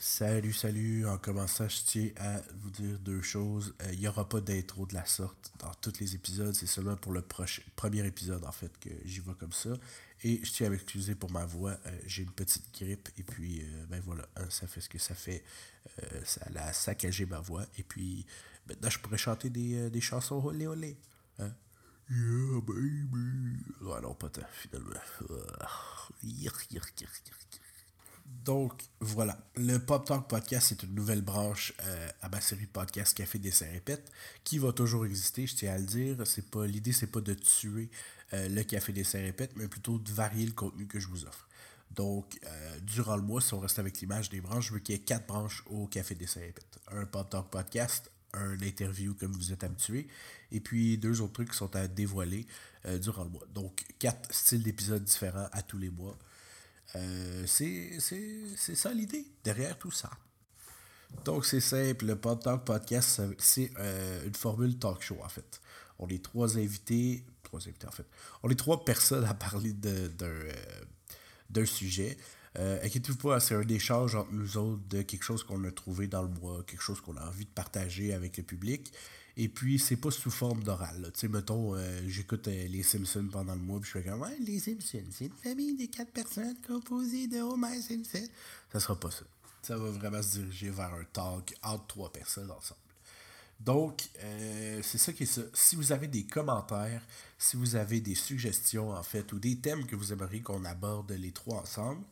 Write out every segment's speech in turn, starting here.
Salut, salut. En commençant, je tiens à vous dire deux choses. Euh, Il n'y aura pas d'intro de la sorte dans tous les épisodes. C'est seulement pour le prochain, premier épisode, en fait, que j'y vais comme ça. Et je tiens à m'excuser pour ma voix. Euh, J'ai une petite grippe. Et puis, euh, ben voilà, hein, ça fait ce que ça fait. Ça a saccagé ma voix. Et puis, maintenant, je pourrais chanter des, des chansons olé olé. Hein? Yeah, baby. Ouais, non, pas tant, finalement. Ah, yirk, yirk, yirk, yirk. Donc, voilà. Le Pop Talk Podcast, c'est une nouvelle branche euh, à ma série de podcasts Café Dessin Répète, qui va toujours exister, je tiens à le dire. C'est pas L'idée, c'est pas de tuer euh, le Café Dessin Répète, mais plutôt de varier le contenu que je vous offre. Donc, euh, durant le mois, si on reste avec l'image des branches, je veux qu'il y ait quatre branches au Café Dessin Répète. Un Pop Talk Podcast, un interview comme vous êtes habitué, et puis deux autres trucs qui sont à dévoiler durant le mois. Donc, quatre styles d'épisodes différents à tous les mois. Euh, c'est ça l'idée derrière tout ça. Donc c'est simple, le Talk Podcast, c'est euh, une formule talk show en fait. On est trois invités, trois invités en fait. On est trois personnes à parler euh, d'un sujet. Euh, Inquiétez-vous pas, c'est un échange entre nous autres de quelque chose qu'on a trouvé dans le mois, quelque chose qu'on a envie de partager avec le public. Et puis, c'est pas sous forme d'oral. Tu sais, mettons, euh, j'écoute euh, les Simpsons pendant le mois, puis je fais comme, ouais, les Simpsons, c'est une famille de quatre personnes composée de Homer Simpson. Ça sera pas ça. Ça va vraiment se diriger vers un talk entre trois personnes ensemble. Donc, euh, c'est ça qui est ça. Si vous avez des commentaires, si vous avez des suggestions, en fait, ou des thèmes que vous aimeriez qu'on aborde les trois ensemble,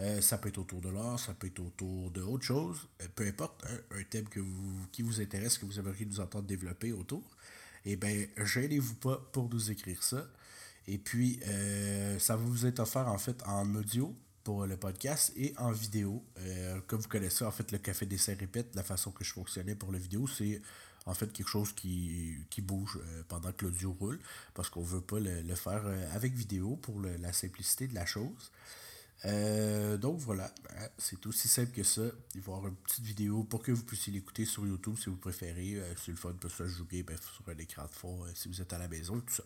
euh, ça peut être autour de l'art, ça peut être autour de autre chose, euh, peu importe, un, un thème que vous, qui vous intéresse, que vous aimeriez nous entendre développer autour, eh bien, gênez-vous pas pour nous écrire ça. Et puis, euh, ça vous être offert en fait en audio pour le podcast et en vidéo. Euh, comme vous connaissez, en fait, le Café Dessert répète, la façon que je fonctionnais pour la vidéo, c'est en fait quelque chose qui, qui bouge euh, pendant que l'audio roule, parce qu'on veut pas le, le faire euh, avec vidéo pour la simplicité de la chose. Euh, donc voilà, hein, c'est aussi simple que ça. Il va y avoir une petite vidéo pour que vous puissiez l'écouter sur YouTube si vous préférez. Euh, c'est le fun, ça se joue bien ben, sur un écran de fond euh, si vous êtes à la maison tout ça.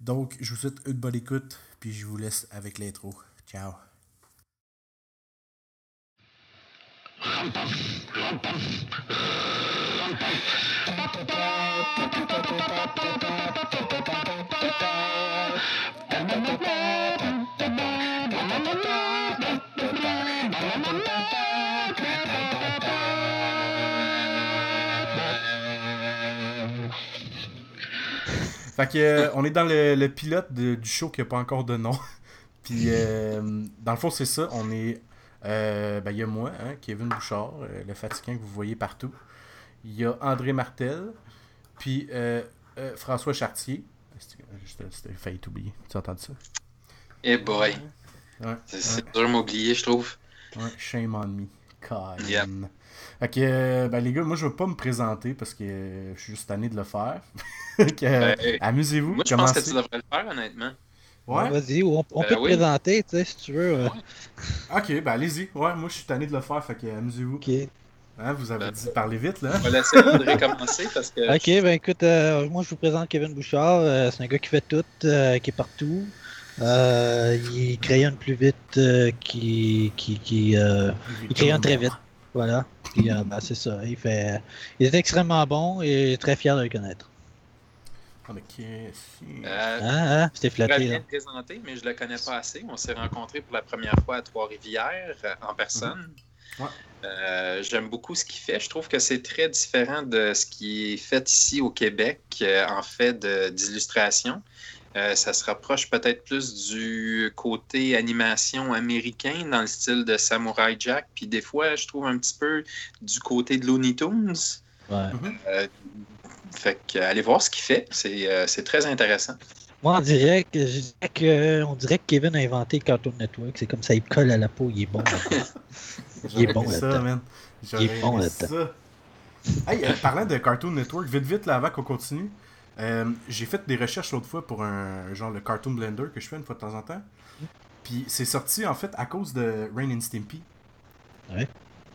Donc, je vous souhaite une bonne écoute, puis je vous laisse avec l'intro. Ciao. Fait que, euh, on est dans le, pilote du show qui n'a pas encore de nom. Puis, euh, dans le fond, c'est ça. On est. euh, ben, il y a moi, hein, Kevin Bouchard, euh, le fatigant que vous voyez partout. Il y a André Martel. Puis, François Chartier. C'était failli t'oublier. Tu as entendu ça? Eh boy. Ouais. C'est dur de m'oublier, je trouve. Ouais, shame on me. Colin. Yep. Fait que, euh, ben, les gars, moi, je vais pas me présenter parce que je suis juste tanné de le faire. Euh, Amusez-vous. Moi, je pense que tu devrais le faire, honnêtement. Ouais. Vas-y, on, on Ben peut te présenter, tu sais, si tu veux. euh, Ok, ben allez-y. Ouais, moi je suis tanné de le faire, fait que amusez-vous. Ok. Hein, vous avez Ben, dit de parler vite là. On va laisser André commencer parce que. Ok, ben écoute, euh, moi je vous présente Kevin Bouchard. euh, c'est un gars qui fait tout, euh, qui est partout. Euh, il crayonne plus vite euh, qu'il qui, qui, euh, il crayonne très vite. Voilà. Puis, euh, ben, c'est ça. Il fait. Il est extrêmement bon et très fier de le connaître. Ah, Euh, Hein, hein? C'était flatté, bien là. présenté, mais je le connais pas assez. On s'est rencontrés pour la première fois à Trois-Rivières euh, en personne. Ouais. Euh, J'aime beaucoup ce qu'il fait. Je trouve que c'est très différent de ce qui est fait ici au Québec euh, en fait d'illustration. Euh, ça se rapproche peut-être plus du côté animation américain dans le style de Samurai Jack. Puis des fois, je trouve un petit peu du côté de Looney Tunes. Ouais. Euh, fait que allez voir ce qu'il fait. C'est euh, c'est très intéressant. Moi, on dirait que, je dirais que, on dirait que Kevin a inventé Cartoon Network. C'est comme ça, il colle à la peau, il est bon. Il est bon là-dedans. man. Il est bon là-dedans. Hey, euh, parlant de Cartoon Network, vite vite là avant qu'on continue, euh, j'ai fait des recherches l'autre fois pour un genre le Cartoon Blender que je fais une fois de temps en temps. Puis c'est sorti en fait à cause de Rain and Stimpy. Ouais.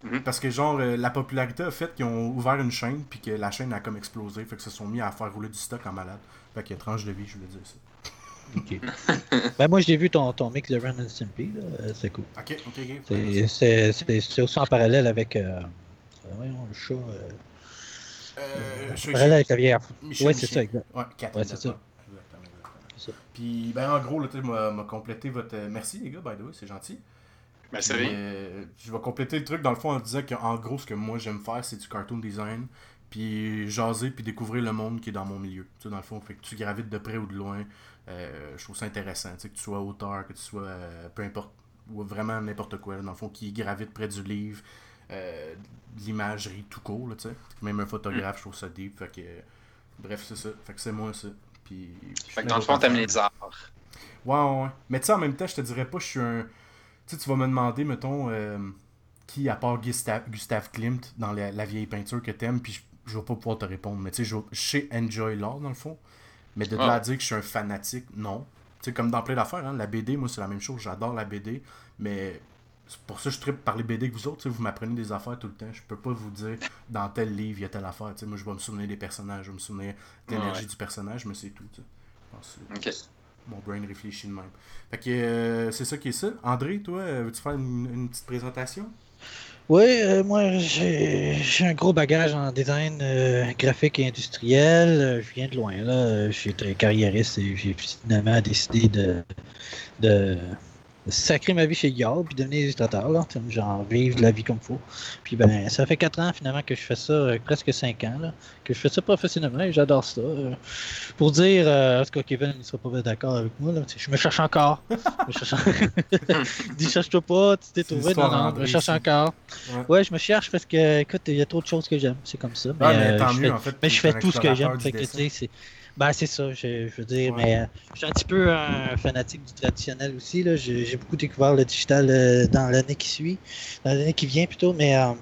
Mhm. Parce que genre euh, la popularité a fait qu'ils ont ouvert une chaîne puis que la chaîne a comme explosé, fait que se sont mis à faire rouler du stock en malade. Fait que tranche de vie, je voulais dire ça. Ok. ben, moi, j'ai vu ton, ton mix de Ren and Stimpy, là. euh, C'est cool. Ok, ok, ok. C'est- C'est c'est- c'est aussi en parallèle avec. Euh, voyons, le chat. Euh, Euh, je- parallèle avec la. Michel, Ouais, c'est ça, exact. Ouais, c'est ça. Puis, ben, en gros, là, tu m'a complété votre. euh, Merci, les gars, by the way, c'est gentil. Ben, Puis, rien. euh, je vais compléter le truc dans le fond en disant qu'en gros, ce que moi j'aime faire, c'est du cartoon design. Puis jaser, puis découvrir le monde qui est dans mon milieu. Tu sais, dans le fond, fait que tu gravites de près ou de loin. euh, je trouve ça intéressant. Tu sais, que tu sois auteur, que tu sois euh, peu importe, ou vraiment n'importe quoi, dans le fond, qui gravite près du livre, euh, l'imagerie tout court, là, tu sais. Même un photographe, je trouve ça deep. Fait que, euh, bref, c'est ça. Fait que c'est moi ça. Puis, Fait que dans le fond, t'aimes les arts. Ouais, ouais, ouais. Mais tu sais, en même temps, je te dirais pas, je suis un. Tu sais, tu vas me demander, mettons, euh, qui, à part Gustave, Gustave Klimt, dans la, la vieille peinture que t'aimes, puis je, je vais pas pouvoir te répondre. Mais tu sais, je, sais enjoy l'art, dans le fond. Mais de Ah. là à dire que je suis un fanatique, non. Tu sais, comme dans plein d'affaires, hein, la BD, moi, c'est la même chose. J'adore la BD, mais c'est pour ça que je tripe par les BD que vous autres. Vous m'apprenez des affaires tout le temps. Je peux pas vous dire, dans tel livre, il y a telle affaire. Moi, je vais me souvenir des personnages, je vais me souvenir de l'énergie Ouais. du personnage, mais c'est tout. mon brain réfléchit de même. Fait que euh, c'est ça qui est ça. André, toi, euh, veux-tu faire une, une petite présentation? Oui, euh, moi j'ai j'ai un gros bagage en design euh, graphique et industriel. Je viens de loin là. J'étais carriériste et j'ai finalement décidé de, de sacrer ma vie chez Yard puis devenir illustrateur là. Genre vivre de la vie comme il faut. Puis ben ça fait quatre ans finalement que je fais ça, euh, presque cinq ans là, que je fais ça professionnellement et j'adore ça. Euh, pour dire, euh, en tout cas Kevin ne sera pas d'accord avec moi là. Je me cherche encore. Je me cherche... Dis cherche-toi pas, tu t'es trouvé. Non, non, je me cherche encore. Ouais. Ouais, je me cherche parce que, écoute, il y a trop de choses que j'aime. C'est comme ça. Mais, mais tant je mieux, fais, en fait. mais je t'es un fais tout ce que j'aime. Fait que, c'est. Ben, c'est ça, je, je veux dire. Ouais. Mais euh, je suis un petit peu un fanatique du traditionnel aussi. là. J'ai j'ai beaucoup découvert le digital euh, dans l'année qui suit, dans l'année qui vient plutôt, mais euh,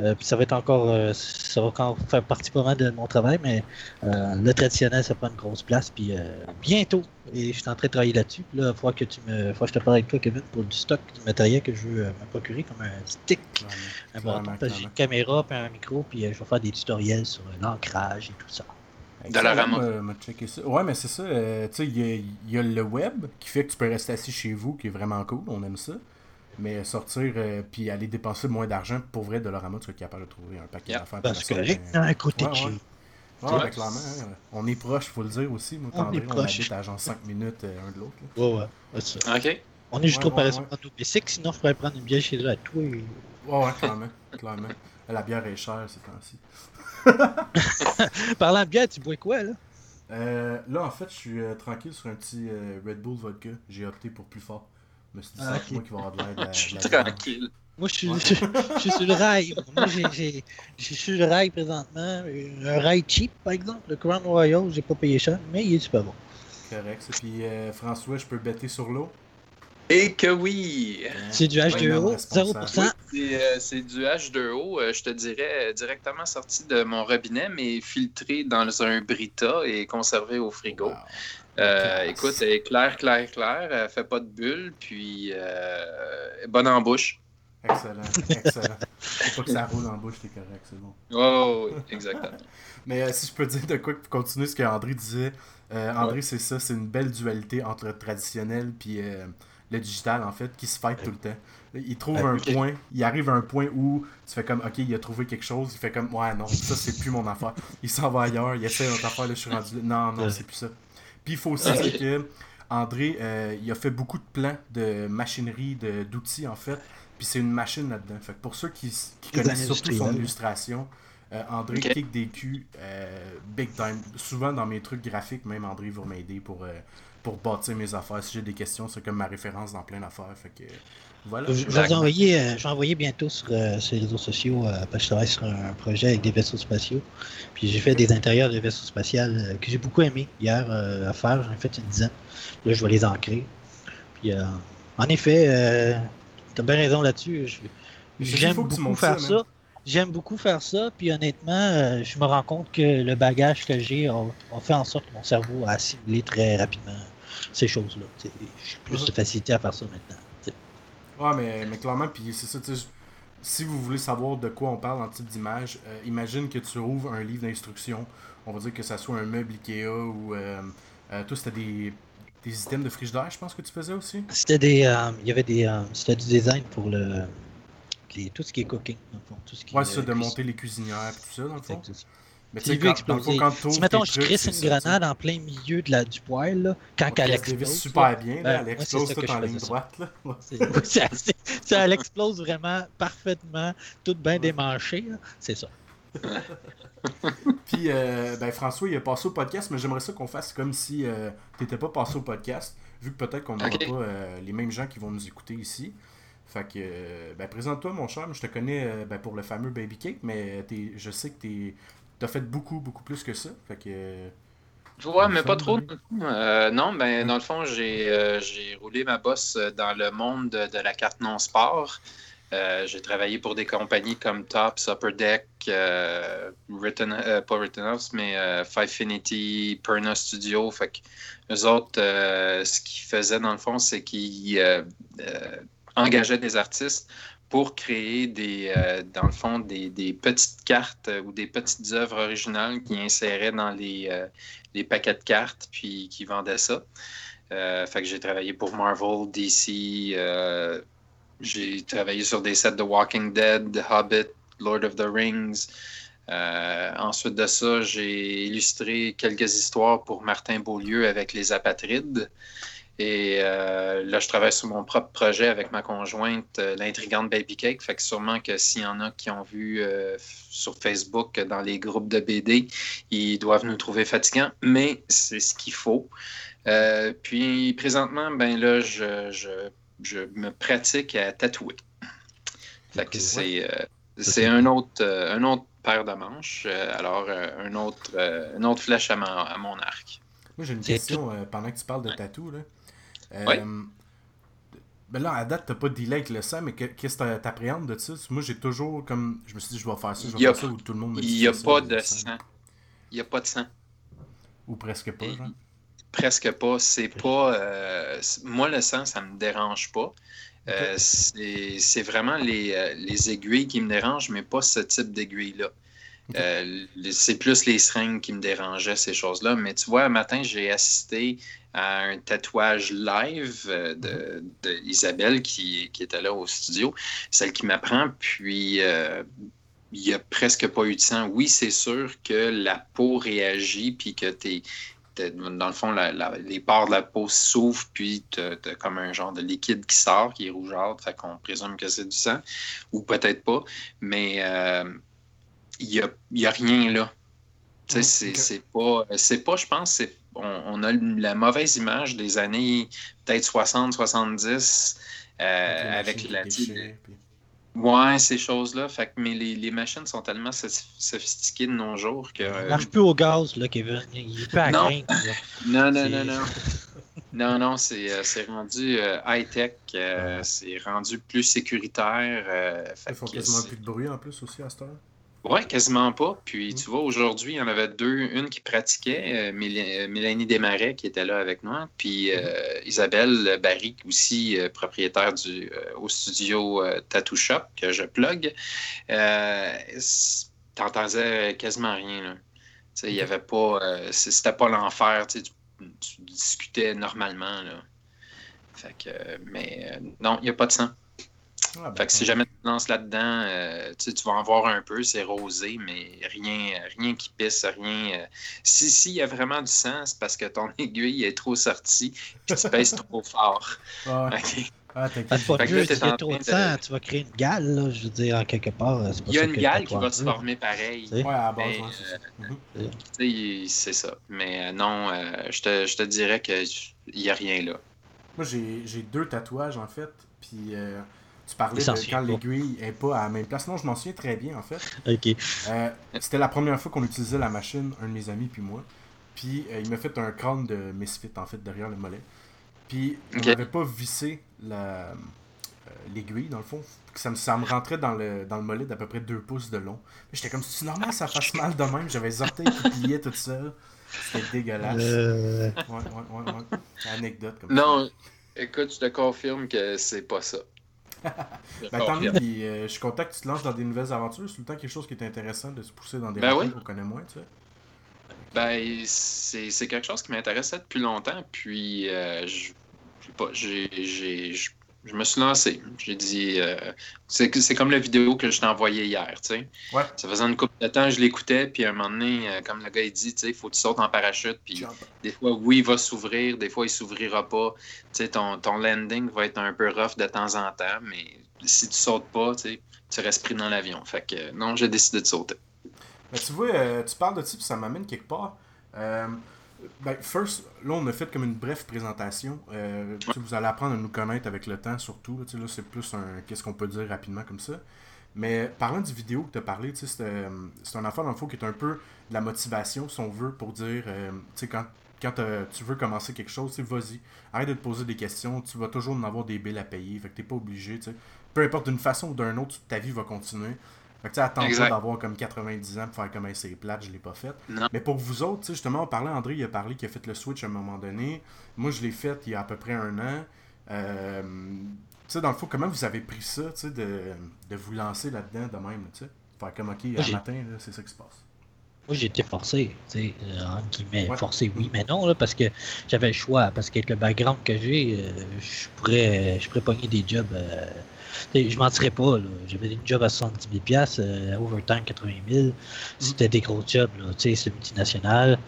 euh, ça va être encore, euh, ça va encore faire partie pas mal de mon travail, mais euh, le traditionnel, ça prend une grosse place. Puis euh, bientôt, et je suis en train de travailler là-dessus. Puis Là, il faut que tu me, faut que je te parle avec toi, Kevin, pour du stock, du matériel que je veux euh, me procurer, comme un stick. Un bâton, parce que j'ai une caméra puis un micro, puis euh, je vais faire des tutoriels sur euh, l'ancrage et tout ça. Dollarama. Euh, ça. Ouais, mais c'est ça. euh, tu sais, il y a, il y a le web qui fait que tu peux rester assis chez vous, qui est vraiment cool. On aime ça. Mais sortir euh, puis aller dépenser moins d'argent, pour vrai, Dollarama, tu être capable de trouver un paquet Yeah. d'affaires. Ben, c'est la correct, un côté ouais, de ouais. chez. Ouais, Ouais. ben, clairement. hein, on est proche, faut le dire aussi. Moi, On est André, on, proche. habite à genre 5 minutes euh, un de l'autre. Ouais, ouais, c'est ça. Ok. On est juste Ouais, trop ouais, paresseux ouais. pour prendre nos bicycles, sinon je pourrais prendre une bière chez eux à toi. et- Ouais, ouais, clairement. clairement. La bière est chère ces temps-ci. Parlant de bière, tu bois quoi, là? Euh, là, en fait, je suis euh, tranquille sur un petit euh, Red Bull vodka. J'ai opté pour plus fort. Je me suis dit, Ah, moi qui va avoir de l'air de la, Je suis la tranquille. Moi, je suis, Ouais. je, je suis sur le rail. Moi, j'ai- j'ai- je suis sur le rail présentement. Un rail cheap, par exemple. Le Crown Royal, j'ai pas payé cher, mais il est super bon. Correct. ça. Puis euh, François, je peux bêter sur l'eau? Et que oui! C'est du Ouais, H2O, même responsable. 0%. C'est euh, c'est du H2O, euh, je te dirais, euh, directement sorti de mon robinet, mais filtré dans un Brita et conservé au frigo. Wow. Euh, écoute, elle est claire, claire, claire, elle fait pas de bulles, puis euh, bonne en bouche. Excellent, excellent. Faut pas que ça roule en bouche, t'es correct, c'est bon. Oh, oui, exactement. Mais euh, si je peux dire de quoi pour continuer ce qu'André disait, euh, André, c'est ça, c'est une belle dualité entre traditionnel puis euh, le digital, en fait, qui se fight tout le temps. Il trouve un Ok. point, il arrive à un point où tu fais comme, ok, il a trouvé quelque chose, il fait comme, ouais, non, ça, c'est plus mon affaire. Il s'en va ailleurs, il essaie notre affaire, là, je suis rendu là. Non, non, Ouais. c'est plus ça. Puis il faut aussi Ok. dire que André, euh, il a fait beaucoup de plans de machinerie, de- d'outils, en fait. Puis c'est une machine là-dedans. Fait que pour ceux qui, connaissent surtout son industriel. illustration, euh, André Ok. kick des culs euh, big time. Souvent dans mes trucs graphiques, même André va m'aider pour, euh, pour bâtir mes affaires. Si j'ai des questions, c'est comme ma référence dans plein d'affaires. Fait que voilà. Je vais vous envoyer, euh, envoyer bientôt sur, euh, sur les réseaux sociaux, euh, parce que je travaille sur un projet avec des vaisseaux spatiaux. Puis j'ai fait des intérieurs de vaisseaux spatiaux euh, que j'ai beaucoup aimé hier euh, à faire. J'en ai fait une dizaine. Là, je vais les ancrer. Puis euh, en effet, euh, tu as bien raison là-dessus. J'aime beaucoup faire ça. J'aime beaucoup faire ça. Puis honnêtement, euh, je me rends compte que le bagage que j'ai a, a fait en sorte que mon cerveau a assimilé très rapidement ces choses-là. J'ai plus de facilité à faire ça maintenant. tu sais. Ouais, mais, mais clairement, puis c'est ça, si vous voulez savoir de quoi on parle en type d'image, euh, imagine que tu ouvres un livre d'instruction, on va dire que ça soit un meuble Ikea ou... Euh, euh, toi, c'était des... des items de frigidaire, je pense que tu faisais aussi? C'était des. euh, il y avait des. euh, c'était du design pour le. les- tout ce qui est cooking, dans le fond. Tout ce qui Ouais, est, c'est ça, de monter les cuisinières et tout ça, dans le fond. Mais tu vu exploser. Si, mettons, je crisse une ça, tu grenade en plein milieu de la, du poêle, là, quand elle Elle explose. super là, bien, ben, là, elle ouais, c'est explose ça tout en ligne droite. Là. Ouais. elle explose vraiment parfaitement, tout bien démanché. là. C'est ça. Puis, euh, ben, François, il est passé au podcast, mais j'aimerais ça qu'on fasse comme si euh, t'étais pas passé au podcast, vu que peut-être qu'on n'aura pas euh, les mêmes gens qui vont nous écouter ici. Fait que, euh, ben, présente-toi, mon cher. Je te connais euh, ben, pour le fameux Baby Cake, mais t'es- je sais que t'es, t'as fait beaucoup, beaucoup plus que ça. Fait que, Ouais, mais pas trop. Euh, non, ben, dans le fond, j'ai euh, j'ai roulé ma bosse dans le monde de, de la carte non-sport. Euh, j'ai travaillé pour des compagnies comme Tops, Upper Deck, Written, pas Written House, mais Fivefinity, Perna Studio. Fait que eux autres, ce qu'ils faisaient dans le fond, c'est qu'ils engageaient des artistes pour créer des, euh, dans le fond, des, des petites cartes euh, ou des petites œuvres originales qu'ils inséraient dans les, euh, les paquets de cartes, puis qui vendaient ça. Fait que j'ai travaillé pour Marvel, DC, j'ai travaillé sur des sets de Walking Dead, The Hobbit, Lord of the Rings. Ensuite de ça, j'ai illustré quelques histoires pour Martin Beaulieu avec les apatrides. Et euh, là, je travaille sur mon propre projet avec ma conjointe, euh, l'intrigante Baby Cake. Fait que sûrement que s'il y en a qui ont vu euh, sur Facebook dans les groupes de BD, ils doivent nous trouver fatigants, mais c'est ce qu'il faut. Euh, puis présentement, ben là, je, je- je me pratique à tatouer. Fait que c'est euh, c'est un autre, euh, un autre paire de manches. Euh, alors, euh, un autre, euh, une autre flèche à, mon- à mon arc. Moi, j'ai une question euh, pendant que tu parles de tatou. Là. Euh, Ouais. Ben là, à date, t'as pas de delay avec le sang, mais que- qu'est-ce que t'appréhendes de ça? Moi, j'ai toujours comme. Je me suis dit, je vais faire ça, je vais faire ça, ou tout le monde me dit Il n'y a pas de sang. Il n'y a pas de sang. Ou presque pas, genre? Presque pas. C'est pas. euh, moi, le sang, ça me dérange pas. Euh, c'est vraiment les, les aiguilles qui me dérangent, mais pas ce type d'aiguille-là. Euh, c'est plus les seringues qui me dérangeaient, ces choses-là. Mais tu vois, un matin, j'ai assisté à un tatouage live euh, de, de Isabelle qui, qui était là au studio, celle qui m'apprend. Puis, euh, il n'y a presque pas eu de sang. Oui, c'est sûr que la peau réagit, puis que t'es, t'es- dans le fond, la- la- les pores de la peau s'ouvrent, puis tu as comme un genre de liquide qui sort, qui est rougeâtre, fait qu'on présume que c'est du sang, ou peut-être pas, mais euh, il n'y a, y a rien là. Tu sais, c'est, c'est pas, c'est pas, je pense, c'est, on, on a la mauvaise image des années peut-être 60, 70, euh, avec la, déchirent, puis- Ouais, ces choses-là. Fait que, mais les, les machines sont tellement sophi- sophistiquées de nos jours que. Il euh, marche plus au gaz, là, Kevin. Il est pas à Non. non, non, non, non. Non, non, c'est c'est rendu euh, high-tech, euh, c'est rendu plus sécuritaire. euh, fait Ils font que quasiment plus de bruit en plus aussi à cette heure. Ouais, quasiment pas. Puis Mm. tu vois, aujourd'hui, il y en avait deux. Une qui pratiquait, euh, euh, Mélanie Desmarais, qui était là avec moi, puis euh, Isabelle Barry, aussi euh, propriétaire du, au studio Tattoo Shop, que je plug. T'entendais quasiment rien. Là. Il y avait pas. C'était pas l'enfer. Tu, tu- discutais normalement. Là. Fait que, mais non, il n'y a pas de sang. Ah, ben, Fait que si jamais tu te lances là-dedans, euh, tu, sais, tu vas en voir un peu, c'est rosé, mais rien, rien qui pisse, rien. euh. Si s'il y a vraiment du sang, c'est parce que ton aiguille est trop sortie puis tu pèses trop fort. Ah, Ok. ah, t'inquiète. c'est pas Fait de que là, en trop de de- tu vas créer une gale, là, je veux dire, en quelque part. pas Il y a une gale le qui va se former pareil. Ouais, à la base, Mais, ouais, c'est ça. Mais euh, non, euh, je, te, je te dirais qu'il n'y a rien là. Moi, j'ai j'ai deux tatouages en fait. Puis euh, tu parlais de quand l'aiguille est pas à la même place. Non, je m'en souviens très bien en fait. Ok. Euh, C'était la première fois qu'on utilisait la machine, un de mes amis puis moi. Puis euh, il m'a fait un crâne de Misfit en fait derrière le mollet. Puis on Ok. n'avait pas vissé la, euh, l'aiguille dans le fond. Ça me, ça me rentrait dans le, dans le mollet d'à peu près 2 pouces de long. J'étais comme, c'est normal que ça fasse mal de même. J'avais les orteils qui pliaient tout seul. C'était dégueulasse. Ouais, ouais, ouais, ouais. Anecdote comme Non, écoute, je te confirme que c'est pas ça. Je Ben, tant mieux, euh, je suis content que tu te lances dans des nouvelles aventures. C'est tout le temps quelque chose qui est intéressant de se pousser dans des Ben oui. qu'on connaît moins, tu sais. Ben, c'est quelque chose qui m'intéressait depuis longtemps. Puis, euh, je, pas, j'ai, je me suis lancé. J'ai dit, euh, c'est comme la vidéo que je t'ai envoyée hier, tu sais. Ouais. Ça faisait une couple de temps, je l'écoutais, puis à un moment donné, euh, comme le gars il dit, tu sais, il faut que tu sautes en parachute, puis des fois, oui, il va s'ouvrir, des fois, il s'ouvrira pas. Tu sais, ton, ton landing va être un peu rough de temps en temps, mais si tu sautes pas, tu sais, tu restes pris dans l'avion. Fait que non, j'ai décidé de sauter. Mais tu vois, euh, tu parles de ça, puis ça m'amène quelque part. Ben, first, là, on a fait comme une brève présentation. Euh, vous allez apprendre à nous connaître avec le temps, surtout. Là, là c'est plus un qu'est-ce qu'on peut dire rapidement comme ça. Mais parlant du vidéo que tu as parlé, c'est un affaire dans le fond qui est un peu de la motivation, si on veut, pour dire, euh, quand, quand tu veux commencer quelque chose, vas-y, arrête de te poser des questions, tu vas toujours en avoir des billes à payer, fait que t'es pas obligé, peu importe d'une façon ou d'une autre, ta vie va continuer. Fait que tu attends pas d'avoir comme 90 ans pour faire comme c'est plate, je l'ai pas fait. Mais pour vous autres, justement, on parlait, André, il a parlé qu'il a fait le switch à un moment donné. Moi, je l'ai fait il y a à peu près un an. Euh, tu sais, dans le fond, comment vous avez pris ça, tu sais, de, de, vous lancer là-dedans de même, tu sais? Faire comme, ok, un matin, c'est ça qui se passe. Moi, j'ai été forcé, tu sais, euh, entre guillemets, forcé, oui, mais non, là, parce que j'avais le choix, parce qu'avec le background que j'ai, euh, je pourrais, je pourrais pogner des jobs je mentirais pas, j'avais une job à 70 000 euh, overtime 80 000. C'était des gros jobs, c'est multinational.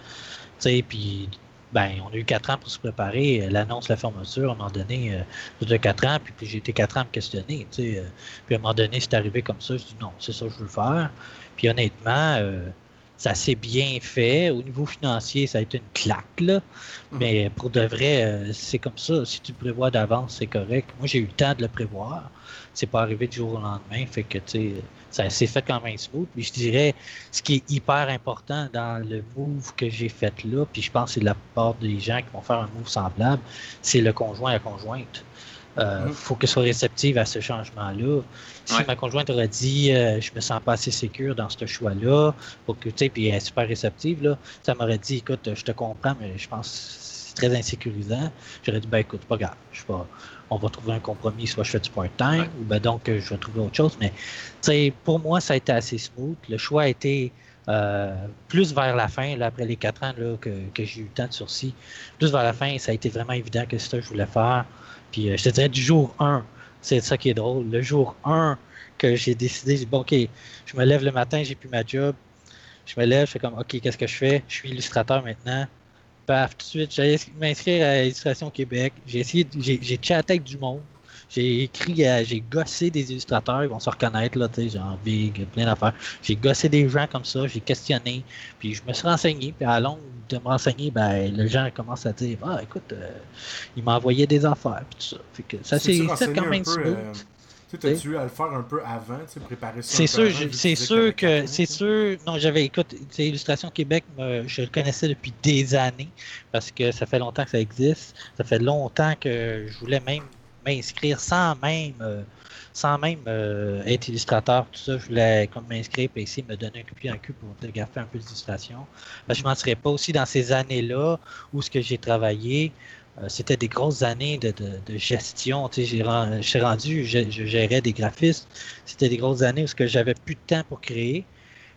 Puis, ben, on a eu 4 ans pour se préparer. L'annonce, la fermeture, à un moment donné, euh, de 4 ans, puis, j'ai été 4 ans à me questionner. Euh, puis à un moment donné, c'est arrivé comme ça. Je dis non, c'est ça que je veux faire. Puis honnêtement, euh, ça s'est bien fait. Au niveau financier, ça a été une claque, là. Hum. Mais pour de vrai, c'est comme ça. Si tu prévois d'avance, c'est correct. Moi, j'ai eu le temps de le prévoir c'est pas arrivé du jour au lendemain. Fait que, tu ça s'est fait quand même smooth. Puis je dirais, ce qui est hyper important dans le move que j'ai fait là, puis je pense que c'est de la part des gens qui vont faire un move semblable, c'est le conjoint à la conjointe. Il euh, mm-hmm. faut qu'elle soit réceptive à ce changement-là. Si ma conjointe aurait dit euh, je me sens pas assez sécure dans ce choix-là, pour que tu sais, puis elle est super réceptive, là, ça m'aurait dit écoute, je te comprends, mais je pense que c'est très insécurisant. J'aurais dit ben écoute, pas grave, je suis pas on va trouver un compromis, soit je fais du part-time, ou ben donc je vais trouver autre chose. Mais pour moi, ça a été assez smooth. Le choix a été euh, plus vers la fin, là, après les quatre ans là, que, j'ai eu le temps de sursis, plus vers la fin, ça a été vraiment évident que c'est ça que je voulais faire. Puis euh, je te dirais du jour 1, c'est ça qui est drôle. Le jour 1 que j'ai décidé, bon, OK, je me lève le matin, j'ai plus ma job. Je me lève, je fais comme, OK, qu'est-ce que je fais? Je suis illustrateur maintenant paf, tout de suite, j'allais m'inscrire à l'illustration Québec. J'ai essayé, j'ai chatté avec du monde. J'ai écrit, j'ai gossé des illustrateurs, ils vont se reconnaître, là, tu sais, genre Big, plein d'affaires. J'ai gossé des gens comme ça, j'ai questionné, puis je me suis renseigné, puis à long de me renseigner, ben, le gens commencent à dire, ah, écoute, euh, il m'a envoyé des affaires, puis tout ça. Fait que ça, c'est quand même smooth. Euh, tu as à le faire un peu avant, préparer ça. C'est sûr, c'est sûr que, c'est sûr. Non, j'avais, écoute, Illustration Québec, je le connaissais depuis des années parce que ça fait longtemps que ça existe. Ça fait longtemps que je voulais même m'inscrire sans même, euh, sans même euh, être illustrateur, tout ça. Je voulais comme m'inscrire et essayer de me donner un coup un cul pour faire un peu d'illustration. je ne mentirais pas aussi dans ces années-là où ce que j'ai travaillé. Euh, c'était des grosses années de, gestion. Tu sais, je suis rendu, je, gérais des graphistes. C'était des grosses années où j'avais plus de temps pour créer.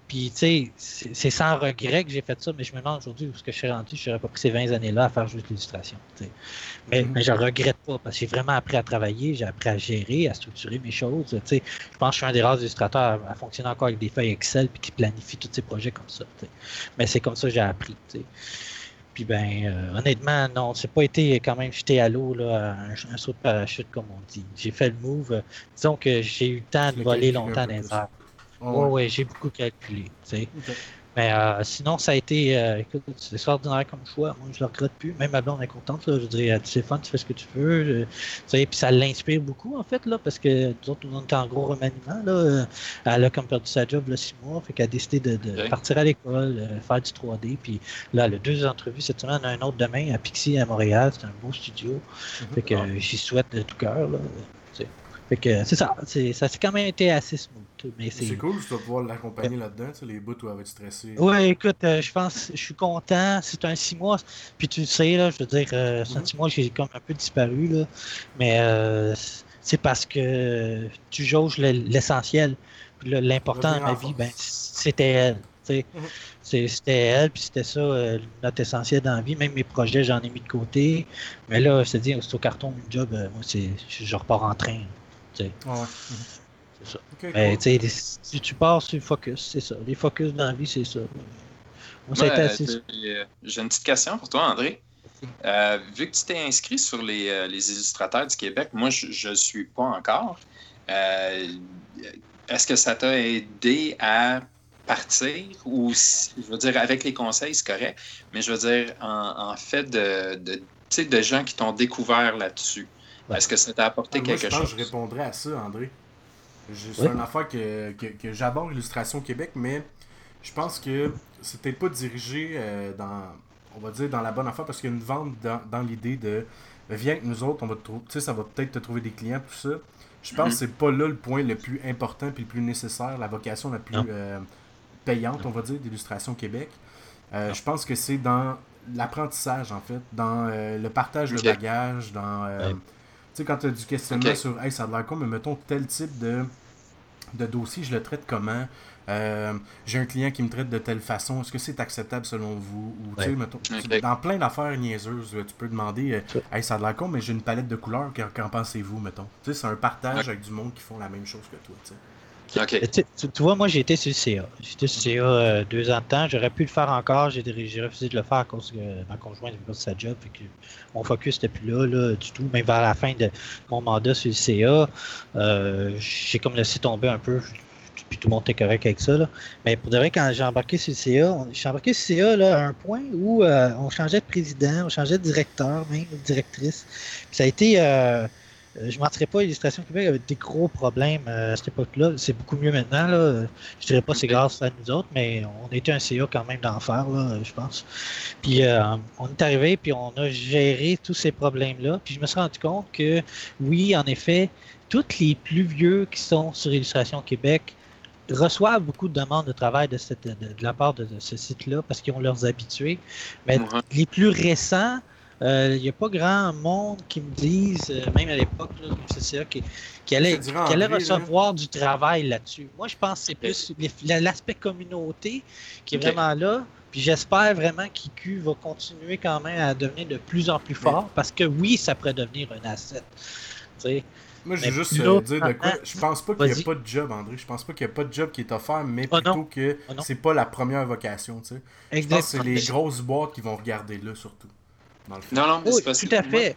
Puis, tu sais, c'est sans regret que j'ai fait ça, mais je me demande aujourd'hui où ce que je suis rendu, je n'aurais pas pris ces 20 années-là à faire juste l'illustration. Mais, mm-hmm. mais je regrette pas parce que j'ai vraiment appris à travailler, j'ai appris à gérer, à structurer mes choses. Tu sais, je pense que je suis un des rares illustrateurs à, fonctionner encore avec des feuilles Excel puis qui planifie tous ces projets comme ça. Mais c'est comme ça que j'ai appris. sais puis ben, euh, honnêtement, non, c'est pas été quand même jeté à l'eau, là, un, saut de parachute, comme on dit. J'ai fait le move. disons que j'ai eu le temps de voler longtemps dans les airs. Oh, ouais, j'ai beaucoup calculé. Mais euh, sinon, ça a été, euh, écoute, c'est extraordinaire comme choix. Moi, je le regrette plus. Même ma blonde est contente. Là. Je dirais, c'est fun, tu fais ce que tu veux. puis ça l'inspire beaucoup, en fait, là, parce que nous autres, on était en gros remaniement. Là. Elle a comme perdu sa job là, six mois. Fait qu'elle a décidé de, partir à l'école, euh, faire du 3D. Puis là, elle a deux entrevues cette semaine, un autre demain à Pixie à Montréal. C'est un beau studio. Mm-hmm. Fait que j'y souhaite de tout cœur. Fait que c'est ça. Ça s'est quand même été assez smooth. C'est cool, je dois pouvoir l'accompagner là-dedans, les bouts où elle va être stressée. Ouais, écoute, euh, je pense, je suis content. C'est un six mois. Puis tu le sais, là, je veux dire, euh, c'est un mhm. six mois, j'ai comme un peu disparu, là. Mais euh, c'est parce que tu jauges l'essentiel. L'important dans ma vie, ben, c'était elle. sais. C'était elle, puis c'était ça, notre essentiel dans la vie. Même mes projets, j'en ai mis de côté. Mais là, je te dis, c'est au carton, mon job, moi, c'est, je repars en train. Tu sais. Ouais, ouais. C'est ça. Ok, Mais cool. tu sais, les- si tu pars sur le focus, c'est ça. Les focus dans la vie, c'est ça. Moi, ça a été Ouais, assez. euh, J'ai une petite question pour toi, André. Euh, vu que tu t'es inscrit sur les, euh, les illustrateurs du Québec, moi, je ne suis pas encore. Euh, Est-ce que ça t'a aidé à partir ou, si- je veux dire, avec les conseils, c'est correct, mais je veux dire, en, en fait, de, de, tu sais, de gens qui t'ont découvert là-dessus. Est-ce que ça t'a apporté Ah, moi, quelque je pense chose? que je répondrais à ça, André. C'est Oui. une affaire que, que, que j'aborde l'illustration Québec, mais je pense que c'est peut-être pas dirigé euh, dans, on va dire, dans la bonne affaire, parce qu'il y a une vente dans, dans l'idée de viens avec nous autres, on va te trouver, tu sais, ça va peut-être te trouver des clients, tout ça. Je pense Mhm. que c'est pas là le point le plus important puis le plus nécessaire, la vocation la plus euh, payante, on va dire, d'illustration Québec. Euh, je pense que c'est dans l'apprentissage, en fait, dans euh, le partage de bagage, dans. euh, Ouais. Tu sais, quand tu as du questionnement sur Hey, ça a l'air con, mais mettons tel type de, de dossier, je le traite comment? Euh, J'ai un client qui me traite de telle façon, est-ce que c'est acceptable selon vous? Ou tu sais, Ouais. mettons, dans plein d'affaires niaiseuses, tu peux demander euh. Hey, ça a l'air con, mais j'ai une palette de couleurs, qu'en pensez-vous, mettons? Tu sais, c'est un partage avec du monde qui font la même chose que toi, tu Tu, vois, moi, j'ai été sur le CA. J'étais sur le CA euh, deux ans de temps. J'aurais pu le faire encore. J'ai refusé de le faire à cause que ma conjointe avait perdu sa job. Fait que mon focus n'était plus là, du tout. Même vers la fin de mon mandat sur le CA, euh, j'ai comme laissé tomber un peu. Puis tout le monde était correct avec ça. Mais pour de vrai, quand j'ai embarqué sur le CA, j'ai embarqué sur le CA là, à un point où euh, on changeait de président, on changeait de directeur, même de directrice. Ça a été. Euh, euh, je ne mentirais pas, Illustration Québec avait des gros problèmes euh, à cette époque-là. C'est beaucoup mieux maintenant. Là. Je dirais pas que c'est grâce à nous autres, mais on était un CA quand même d'enfer, là, je pense. Puis euh, on est arrivé, puis on a géré tous ces problèmes-là. Puis je me suis rendu compte que, oui, en effet, tous les plus vieux qui sont sur Illustration Québec reçoivent beaucoup de demandes de travail de, cette, de, de la part de, de ce site-là parce qu'ils ont leurs habitués. Mais les plus récents, euh, il n'y a pas grand monde qui me disent, euh, même à l'époque, c'est qui, qui allait, qui André, recevoir du travail là-dessus. Moi, je pense que c'est plus l'aspect communauté qui est vraiment là. Puis j'espère vraiment qu'IQ va continuer quand même à devenir de plus en plus fort parce que oui, ça pourrait devenir un asset. Moi, je veux juste euh, dire de quoi. Je pense pas qu'il n'y a pas de job, André. Je pense pas qu'il n'y a pas de job qui est offert, mais Oh plutôt non. que Oh c'est pas la première vocation, tu sais. Je pense que c'est les grosses boîtes qui vont regarder là, surtout. Dans le fond. Non, non, mais Oui, c'est parce tout que à moi, fait.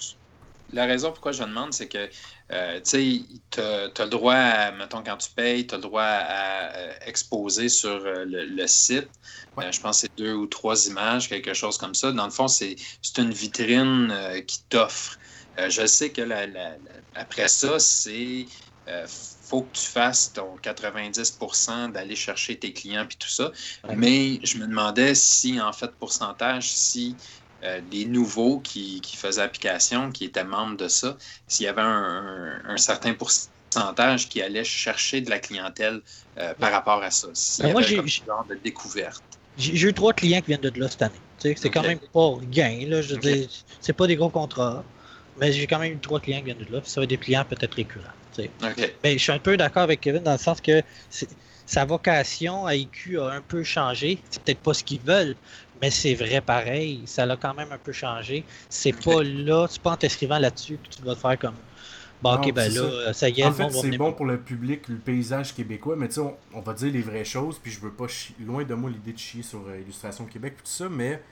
la raison pourquoi je demande, c'est que, euh, tu sais, tu as le droit, à, mettons, quand tu payes, tu as le droit à, euh, exposer sur euh, le, le site. Ouais. Euh, je pense que c'est deux ou trois images, quelque chose comme ça. Dans le fond, c'est c'est une vitrine euh, qui t'offre. Euh, je sais que la- la- la- après ça, c'est euh, faut que tu fasses ton 90% d'aller chercher tes clients puis tout ça. Ouais. Mais je me demandais si, en fait, pourcentage, si euh, les nouveaux qui, qui faisaient application, qui étaient membres de ça, s'il y avait un, un- un certain pourcentage qui allait chercher de la clientèle euh, par rapport à ça. S'il y Ben, moi, avait comme genre de découverte. J'ai eu trois clients qui viennent de là cette année. C'est quand même pas rien. Là, je veux Ok. dire, c'est pas des gros contrats. Mais j'ai quand même eu trois clients qui viennent de là. Puis ça va être des clients peut-être récurrents. Mais je suis un peu d'accord avec Kevin dans le sens que sa vocation à IQ a un peu changé. C'est peut-être pas ce qu'ils veulent, mais c'est vrai pareil. Ça l'a quand même un peu changé. C'est Ok. pas là, c'est pas en t'inscrivant là-dessus que tu vas te faire comme. Bon, ok, Non, ben là, ça, y est, En fait, c'est bon pour le public, le paysage québécois, mais tu sais, on, on va dire les vraies choses, puis je veux pas chier, loin de moi l'idée de chier sur euh, Illustration Québec, puis tout ça, mais tu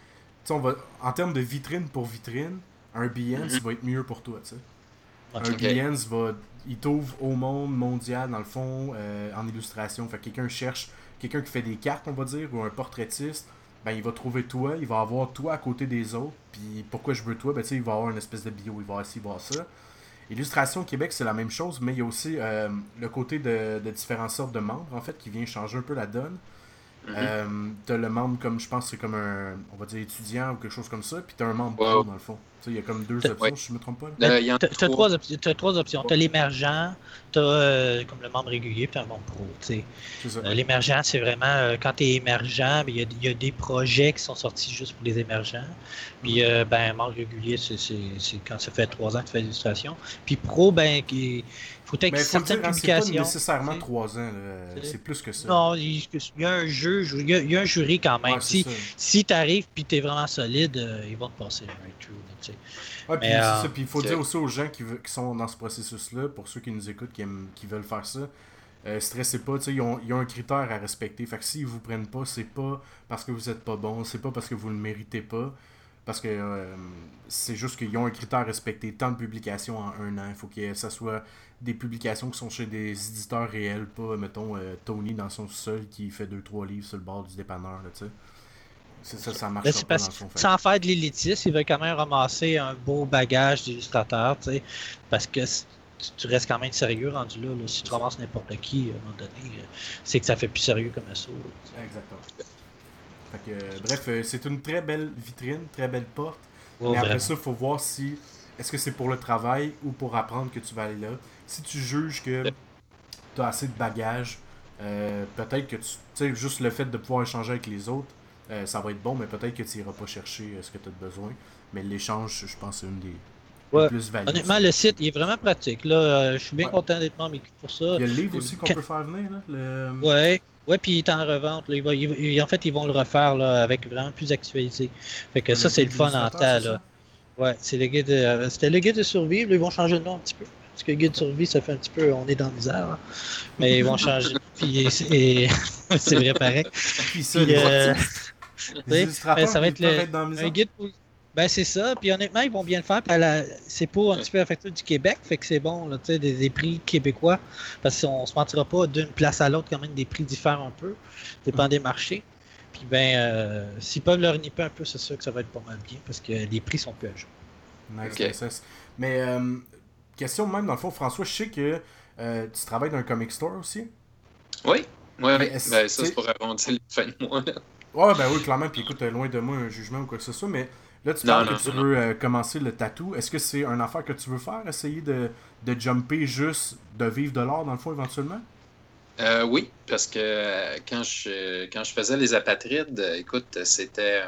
sais, on va, en termes de vitrine pour vitrine, un Behance Mhm. va être mieux pour toi, tu sais. Un Ok. Behance va, il t'ouvre au monde mondial, dans le fond, euh, en illustration. Fait que quelqu'un cherche, quelqu'un qui fait des cartes, on va dire, ou un portraitiste, ben il va trouver toi, il va avoir toi à côté des autres, puis pourquoi je veux toi, ben il va avoir une espèce de bio, il va avoir ci, ça. Illustration Québec, c'est la même chose, mais il y a aussi euh, le côté de, de différentes sortes de membres, en fait, qui vient changer un peu la donne. Mhm. Euh, t'as le membre comme, je pense, c'est comme un, on va dire étudiant ou quelque chose comme ça, puis t'as un membre pro, dans le fond. Tu sais, il y a comme deux options, ouais. si je me trompe pas. T'as trois. trois, trois options. T'as l'émergent, t'as euh, comme le membre régulier, puis un membre pro. Euh, L'émergent, c'est vraiment euh, quand tu es émergent, ben, il y, a- il y a des projets qui sont sortis juste pour les émergents. Puis, euh, ben, membre régulier, c'est quand ça fait trois ans que tu fais l'illustration. Puis pro, ben, il faut être Mais faut le certaines dire, hein, c'est pas nécessairement trois ans. C'est- plus que ça. Non, il, y a un juge, il y, a, un jury quand même. Ouais, si si tu arrives et tu es vraiment solide, euh, ils vont te passer tu sais. Ouais, puis euh. Puis il faut dire aussi aux gens qui, qui sont dans ce processus-là, pour ceux qui nous écoutent, qui, aiment- qui veulent faire ça, euh, stressez pas, ils ont, ils ont un critère à respecter. Fait que s'ils vous prennent pas, c'est pas parce que vous êtes pas bon, c'est pas parce que vous le méritez pas. Parce que euh, c'est juste qu'ils ont un critère à respecter. Tant de publications en un an. Il faut que ça soit des publications qui sont chez des éditeurs réels, pas, mettons, euh, Tony dans son sol qui fait 2-3 livres sur le bord du dépanneur, là, tu sais. C'est ça, ça marche pas dans. Fait sans faire de l'élitisme, il veut quand même ramasser un beau bagage d'illustrateur, tu sais, parce que tu, restes quand même sérieux rendu là. là. Si tu ramasses n'importe qui, à un moment donné, euh, c'est que ça fait plus sérieux comme ça. là. Exactement. Fait que, bref, euh, c'est une très belle vitrine, très belle porte. Ouais, mais après vraiment. ça, il faut voir si est-ce que c'est pour le travail ou pour apprendre que tu vas aller là. Si tu juges que tu as assez de bagages, euh, peut-être que tu tu sais, juste le fait de pouvoir échanger avec les autres, euh, ça va être bon, mais peut-être que tu n'iras pas chercher euh, ce que tu as besoin. Mais l'échange, je pense, c'est une des Ouais. plus. Honnêtement, le site il est vraiment pratique. Là, Euh, je suis bien Ouais. content d'être membre pour ça. Il y a le livre aussi qu'on Quand- peut faire venir. Là, le... Ouais, ouais, puis il est en revente. Là. Il va- il- en fait, ils vont le refaire là, avec vraiment plus actualisé. Fait que ça, c'est le fun en temps. Là. Ouais, c'est le guide. euh, C'était le guide de survie. Là, ils vont changer de nom un petit peu. Parce que guide de survie, ça fait un petit peu. On est dans le misère. là. Mais ils vont changer. puis c'est vrai pareil. Puis ça, Puis, euh, ça va être le- un guide pour. Ben c'est ça, puis honnêtement, ils vont bien le faire. la- C'est pour un petit peu la facture du Québec, fait que c'est bon, là, tu sais, des, des prix québécois. Parce qu'on se mentira pas, d'une place à l'autre, quand même, des prix diffèrent un peu, dépend des marchés. Puis ben, euh, s'ils peuvent leur nipper un peu, c'est sûr que ça va être pas mal bien, parce que les prix sont plus à jour. Nice, Ok. nice, nice. Mais, euh, question même, dans le fond, François, je sais que euh, tu travailles dans un comic store aussi? Oui, oui, Mais oui. Ben, ça, c'est pour arrondir les fins de mois. là. Ouais, ben oui, clairement. Puis écoute, euh, loin de moi un jugement ou quoi que ce soit, mais là, tu Non, parles non, que tu non. veux euh, commencer le tatou. Est-ce que c'est une affaire que tu veux faire, essayer de, de jumper juste, de vivre de l'art, dans le fond, éventuellement? Euh, oui, parce que euh, quand je, quand je faisais les apatrides, écoute, c'était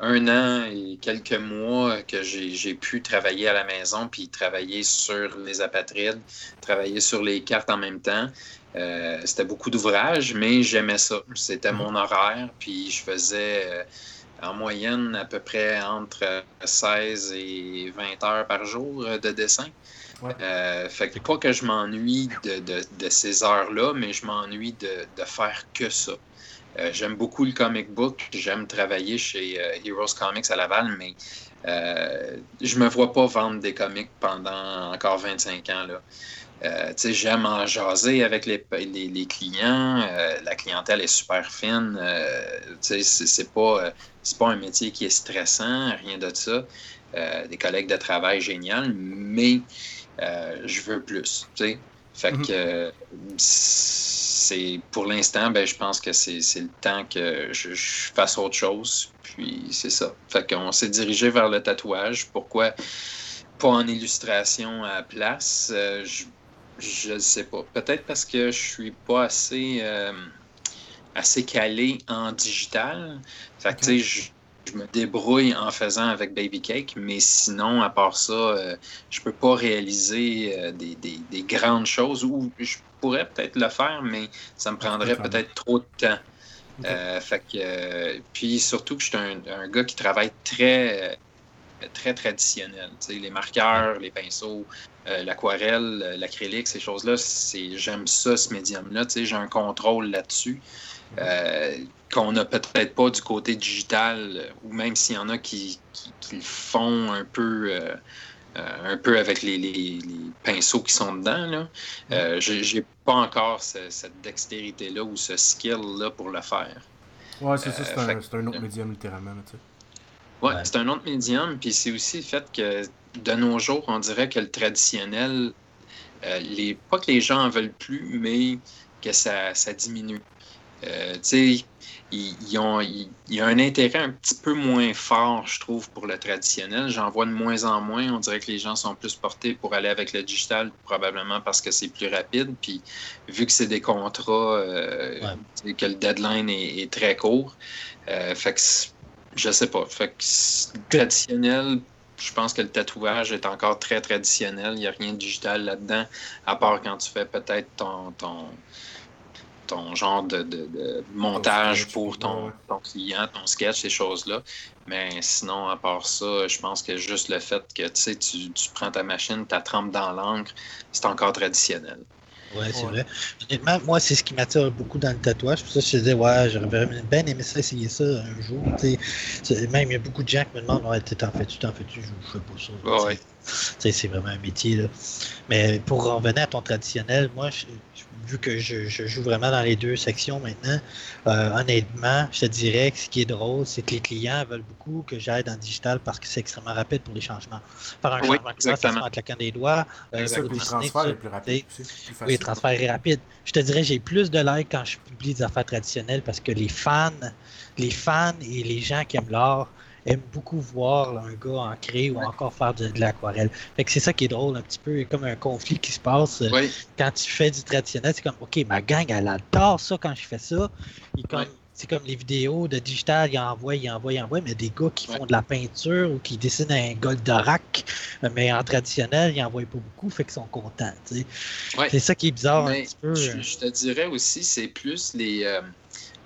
un an et quelques mois que j'ai pu travailler à la maison, puis travailler sur les apatrides, travailler sur les cartes en même temps. Euh, c'était beaucoup d'ouvrages, mais j'aimais ça. C'était mon horaire, puis je faisais en moyenne à peu près entre euh, 16 et 20 heures par jour euh, de dessin. Ouais. Euh, fait que pas que je m'ennuie de, de- de ces heures-là, mais je m'ennuie de, de faire que ça. Euh, j'aime beaucoup le comic book, j'aime travailler chez euh, Heroes Comics à Laval, mais je me vois pas vendre des comics pendant encore 25 ans. Là. Euh, j'aime en jaser avec les, les, les clients. euh, la clientèle est super fine. euh, c'est c'est pas, euh, c'est pas un métier qui est stressant, rien de ça. Des collègues de travail génial, mais je veux plus. Fait Mhm. que c'est pour l'instant, ben, je pense que c'est c'est le temps que je, je fasse autre chose. Puis c'est ça. Fait qu'on s'est dirigé vers le tatouage. Pourquoi pas en illustration à la place? Euh, je je ne sais pas. Peut-être parce que je suis pas assez, euh, assez calé en digital. Fait que, Ok. tu sais, je, je me débrouille en faisant avec Baby Cake, mais sinon, à part ça, euh, je peux pas réaliser euh, des, des- des grandes choses ou je pourrais peut-être le faire, mais ça me prendrait peut-être trop de temps. Euh, fait que, puis surtout que je suis un, un gars qui travaille très, très traditionnel. Les marqueurs, les pinceaux, euh, l'aquarelle, euh, l'acrylique, ces choses-là, c'est, j'aime ça, ce médium-là. Tu sais, j'ai un contrôle là-dessus euh, qu'on n'a peut-être pas du côté digital, ou même s'il y en a qui, qui, qui le font un peu. euh, un peu avec les, les- les pinceaux qui sont dedans. Euh, j'ai, j'ai pas encore ce- cette dextérité-là ou ce skill-là pour le faire. Ouais, c'est ça, c'est un, fait c'est un autre médium, littéralement, là, sais. Ouais, c'est un autre médium, puis c'est aussi le fait que de nos jours, on dirait que le traditionnel, euh, les, pas que les gens en veulent plus, mais que ça, ça diminue. Euh, tu sais, il y a un intérêt un petit peu moins fort, je trouve, pour le traditionnel. J'en vois de moins en moins. On dirait que les gens sont plus portés pour aller avec le digital, probablement parce que c'est plus rapide. Puis, vu que c'est des contrats, euh, Ouais. que le deadline est, est très court, euh, fait que je sais pas. Fait que c'est traditionnel, je pense que le tatouage est encore très traditionnel. Il n'y a rien de digital là-dedans, à part quand tu fais peut-être ton, ton, ton genre de, de, montage pour ton, ton, client, ton sketch, ces choses-là. Mais sinon, à part ça, je pense que juste le fait que tu, tu prends ta machine, tu la trempes dans l'encre, c'est encore traditionnel. Ouais, c'est vrai. Honnêtement, moi, c'est ce qui m'attire beaucoup dans le tatouage. Pour ça, je disais, ouais, j'aurais bien aimé ça, essayer ça un jour. Même, il y a beaucoup de gens qui me demandent, ouais, t'en fais-tu, t'en fais-tu, je fais pas ça. ouais. C'est vraiment un métier. Là. Mais pour revenir à ton traditionnel, moi, je, vu que je, joue vraiment dans les deux sections maintenant, euh, honnêtement, je te dirais que ce qui est drôle, c'est que les clients veulent beaucoup que j'aille dans le digital parce que c'est extrêmement rapide pour les changements. Faire un changement exactement. en claquant des doigts. Euh, ça, le transfert est plus rapide. oui, le transfert est rapide. Je te dirais, j'ai plus de likes quand je publie des affaires traditionnelles parce que les fans, les fans et les gens qui aiment l'art aime beaucoup voir un gars en créer ou encore faire de, l'aquarelle. Fait que c'est ça qui est drôle un petit peu, comme un conflit qui se passe euh, quand tu fais du traditionnel. C'est comme, OK, ma gang, elle adore ça quand je fais ça. C'est comme les vidéos de digital, ils envoient, ils envoient, ils envoient, mais des gars qui font de la peinture ou qui dessinent un Goldorak, euh, mais en traditionnel, ils envoient pas beaucoup, fait qu'ils sont contents. C'est ça qui est bizarre un petit peu. Je, euh. te dirais aussi, c'est plus les,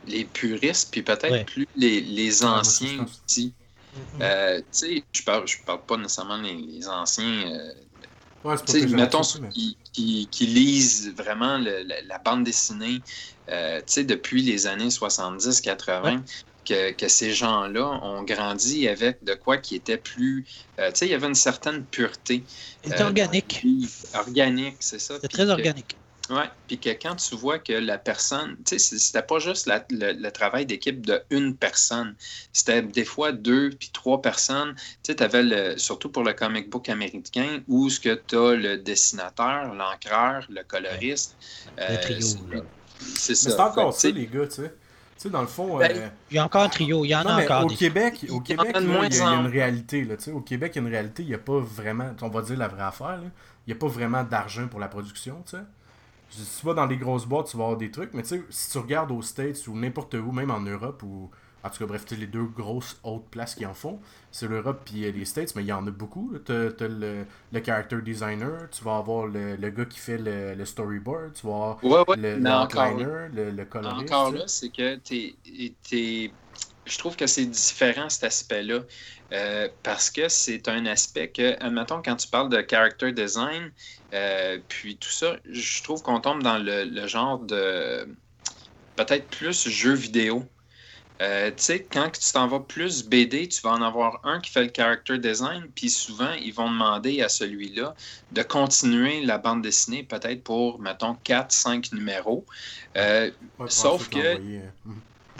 les puristes, puis peut-être plus les, les anciens aussi. Euh, tu sais, je parle, je parle pas nécessairement les, anciens. Euh, ouais, mettons ceux qui, qui, lisent vraiment la, bande dessinée euh, depuis les années 70-80. Que, que, ces gens-là ont grandi avec de quoi qui était plus. tu sais, il y avait une certaine pureté. C'était organique. Organique, c'est ça. C'est très organique. Oui, puis que quand tu vois que la personne, tu sais, c'était pas juste le, travail d'équipe de une personne, c'était des fois deux puis trois personnes. Tu sais, tu avais surtout pour le comic book américain, où ce que tu as le dessinateur, l'encreur, le coloriste. le euh, trio. C'est ça. c'est encore ça, les gars, tu sais. Tu sais, dans le fond. Ben, euh, il y a encore un trio, il y en a encore. Au Québec, au Québec il, y a, une réalité. Là, au Québec, il y a une réalité, il n'y a pas vraiment, on va dire la vraie affaire, il n'y a pas vraiment d'argent pour la production. tu sais. Tu vas dans les grosses boîtes, tu vas avoir des trucs, mais tu sais, si tu regardes aux States ou n'importe où, même en Europe, ou en tout cas, bref, les deux grosses hautes places qui en font, c'est l'Europe et les States, mais il y en a beaucoup. Tu as, le, le, character designer, tu vas avoir le, le gars qui fait le, storyboard, tu vas avoir le, le, le, coloriste. Encore là, c'est que tu es, je trouve que c'est différent cet aspect-là. Euh, parce que c'est un aspect que, admettons, quand tu parles de character design, euh, puis tout ça, je trouve qu'on tombe dans le, genre de peut-être plus jeu vidéo. Euh, tu sais, quand tu t'en vas plus BD, tu vas en avoir un qui fait le character design, puis souvent, ils vont demander à celui-là de continuer la bande dessinée, peut-être pour, mettons, 4-5 numéros. sauf que.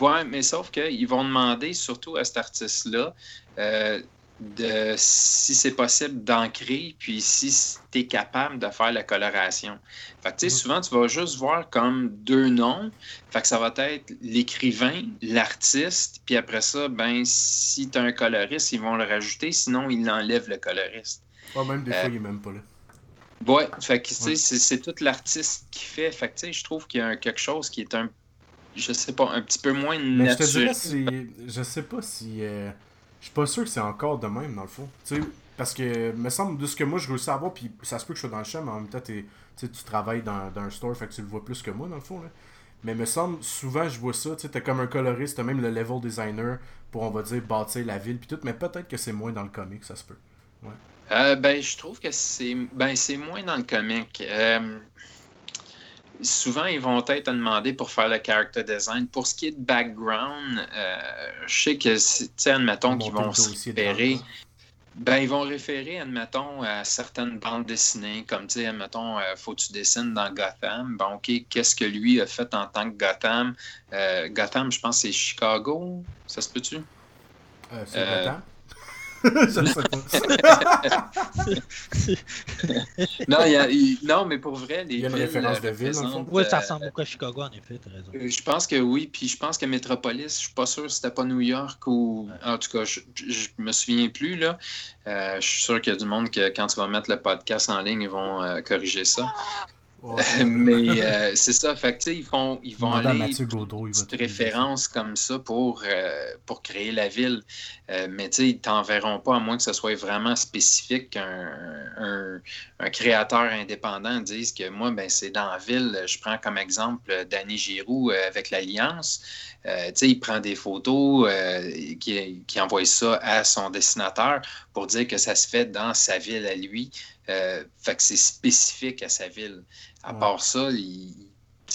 Ouais, mais sauf qu'ils vont demander surtout à cet artiste-là euh, de, si c'est possible, d'ancrer, puis si tu es capable de faire la coloration. Fait que, tu sais, mhm. souvent, tu vas juste voir comme deux noms. Fait que ça va être l'écrivain, l'artiste, puis après ça, ben, si tu as un coloriste, ils vont le rajouter, sinon, ils l'enlèvent le coloriste. Ouais, même des fois, euh, il n'est même pas là. Ouais, fait que, tu sais, c'est tout l'artiste qui fait. Fait que, tu sais, je trouve qu'il y a quelque chose qui est un je sais pas, un petit peu moins naturel. Mais je te dirais, si, je sais pas si. Euh, je suis pas sûr que c'est encore de même, dans le fond. sais parce que, me semble, de ce que moi je réussis à voir, puis ça se peut que je sois dans le champ, mais en même temps, tu travailles dans, dans, un store, fait que tu le vois plus que moi, dans le fond. Là. Mais me semble, souvent je vois ça, tu sais, comme un coloriste, t'as même le level designer pour, on va dire, bâtir la ville, puis tout, mais peut-être que c'est moins dans le comic, ça se peut. Ouais. Euh, ben, je trouve que c'est ben, moins dans le comic. Euh, souvent, ils vont être demandés pour faire le character design. Pour ce qui est de background, euh, je sais que, tu sais, admettons qu'ils vont se référer. Ben, ils vont référer, admettons, à certaines bandes dessinées, comme, tu sais, admettons, euh, faut que tu dessines dans Gotham. Bon, OK, qu'est-ce que lui a fait en tant que Gotham? Euh, Gotham, je pense, c'est Chicago, ça se peut-tu? c'est Gotham? non, y a, non, mais pour vrai, les Il y a une référence de ville, Oui, ça ressemble beaucoup à Chicago, en effet, as raison. Euh, je pense que oui, puis je pense que Metropolis, je suis pas sûr si c'était pas New York ou... En tout cas, je, je me souviens plus, là. Euh, je suis sûr qu'il y a du monde que quand tu vas mettre le podcast en ligne, ils vont euh, corriger ça. Mais euh, c'est ça, fait que, ils, font, ils vont aller Mathieu Gaudreau, il va une te- référence comme ça pour, euh, pour créer la ville. Euh, mais tu sais, ils t'enverront pas à moins que ce soit vraiment spécifique qu'un un, un créateur indépendant dise que moi, ben, c'est dans la ville. Je prends comme exemple Danny Giroux avec l'Alliance. Euh, il prend des photos, euh, qui, qui envoie ça à son dessinateur pour dire que ça se fait dans sa ville à lui. Euh, fait que c'est spécifique à sa ville. À Ouais. part ça, il-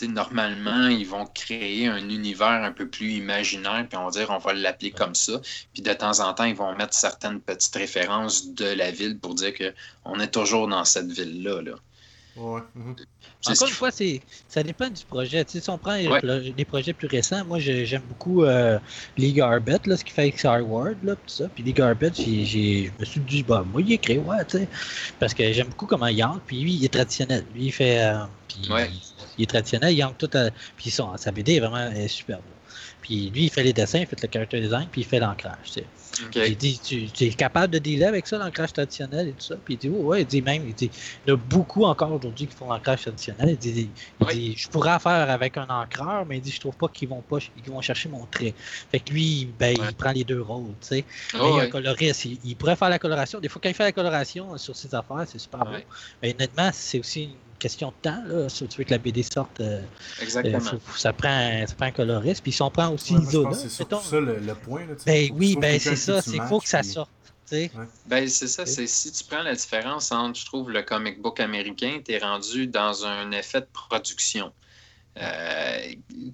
normalement, ils vont créer un univers un peu plus imaginaire, puis on va dire on va l'appeler comme ça. Puis de temps en temps, ils vont mettre certaines petites références de la ville pour dire qu'on est toujours dans cette ville-là. Là. Ouais. mhm. Encore une fois, c'est, ça dépend du projet. Tu sais, si on prend les Ouais. pro- des projets plus récents, moi j'ai- j'aime beaucoup euh, League Arbet, là, ce qu'il fait avec Star Wars, là, tout ça. Puis j'ai, j'ai- je me suis dit, bah, moi, il écrit, ouais, tu sais. Parce que j'aime beaucoup comment Yang, puis lui, il est traditionnel. Lui, il fait. euh, puis Ouais. il, il est traditionnel, Yang, tout. à- puis son, sa BD est vraiment est superbe. Puis lui, il fait les dessins, il fait le character design, puis il fait l'ancrage, tu sais. J'ai dit, tu, tu es capable de dealer avec ça, l'ancrage traditionnel et tout ça? Puis il dit, oh, ouais, il dit même, il dit, il y en a beaucoup encore aujourd'hui qui font l'ancrage traditionnel. Il dit, il Oui. dit, je pourrais en faire avec un encreur, mais il dit, je trouve pas qu'ils vont pas, qu'ils vont chercher mon trait. Fait que lui, ben, Ouais. il prend les deux rôles, tu sais. Ah Mais il y a un coloriste, il, il pourrait faire la coloration. Des fois, quand il fait la coloration sur ses affaires, c'est super beau. Ouais. Mais honnêtement, c'est aussi une question de temps, là. Si tu veux que la BD sorte, euh, Exactement. faut- faut- ça, prend, ça prend un coloriste. Puis si on prend aussi Ouais, Isola, c'est ça le, le point. Là, ben oui, ben c'est ça, c'est faut que ça puis- sorte. tu sais. Ben, c'est ça, c'est si tu prends la différence entre, je trouve, le comic book américain, tu es rendu dans un effet de production. Euh,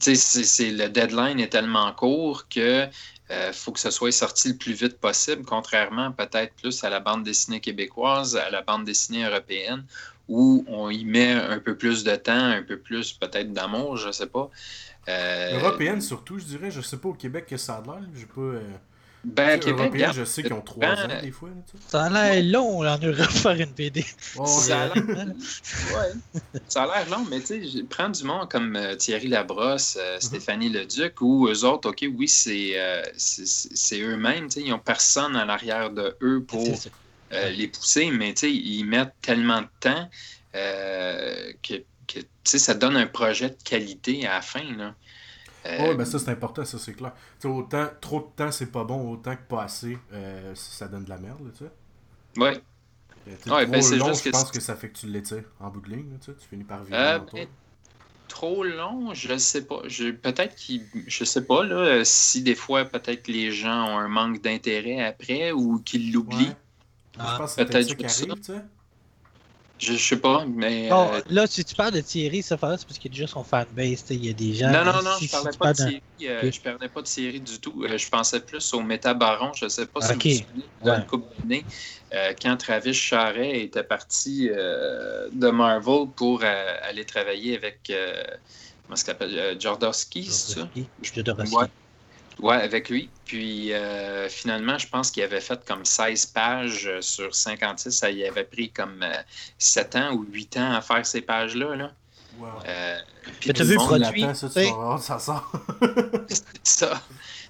c'est- le deadline est tellement court que euh, faut que ce soit sorti le plus vite possible, contrairement peut-être plus à la bande dessinée québécoise, à la bande dessinée européenne, où on y met un peu plus de temps, un peu plus peut-être d'amour, je sais pas. Euh, Européenne surtout, je dirais. Je sais pas au Québec que ça a l'air. J'ai pas. euh, Ben, Québec, regarde, je sais qu'ils ont 3 Ben, ans des fois. Là. Ça a l'air long en Europe faire une BD. Ça a ouais. l'air- Ouais. Ça a l'air long, mais tu sais, prends du monde comme euh, Thierry Labrosse, Mhm. euh, Stéphanie Leduc, ou eux autres, OK, oui, c'est euh, c'est- eux-mêmes, tu sais, ils n'ont personne à l'arrière de eux pour euh, les pousser, mais tu sais, ils mettent tellement de temps euh, que, que, tu sais, ça donne un projet de qualité à la fin, là. Euh, Ouais, ben ça c'est important, ça c'est clair. Autant, trop de temps c'est pas bon, autant que pas assez, euh, ça donne de la merde, tu sais. ouais. Tu sais, Ouais, trop ben, c'est long, juste je que pense que ça fait que tu l'étires en bout de ligne, là, tu finis par vivre Euh, ben, trop long, je sais pas. Je, peut-être qu'il. Je sais pas, là, euh, si des fois, peut-être les gens ont un manque d'intérêt après ou qu'ils l'oublient. Ouais. Ah, je pense que c'est peut-être ça qui arrive, tu sais. Je, je sais pas, mais. Bon, euh, là, si tu parles de Thierry, ça fait c'est parce qu'il y a déjà son fanbase. Il y a des gens. non, non, non, si- je parlais si pas de série. euh. Je parlais pas de série du tout. Euh, je pensais plus au Métabaron. Je sais pas si vous vous souvenez, Ouais. quand Travis Charret était parti de Marvel pour aller travailler avec. comment ça s'appelle Jodorowsky, c'est ça? Jodorowsky. Ouais. Ouais, avec lui. Puis euh, finalement, je pense qu'il avait fait comme 16 pages euh, sur 56. Ça y avait pris comme euh, 7 ans ou 8 ans à faire ces pages-là. Là. Ouais. Euh, puis Mais tout vu le produit, ça, tu vas ça sort. c'est ça.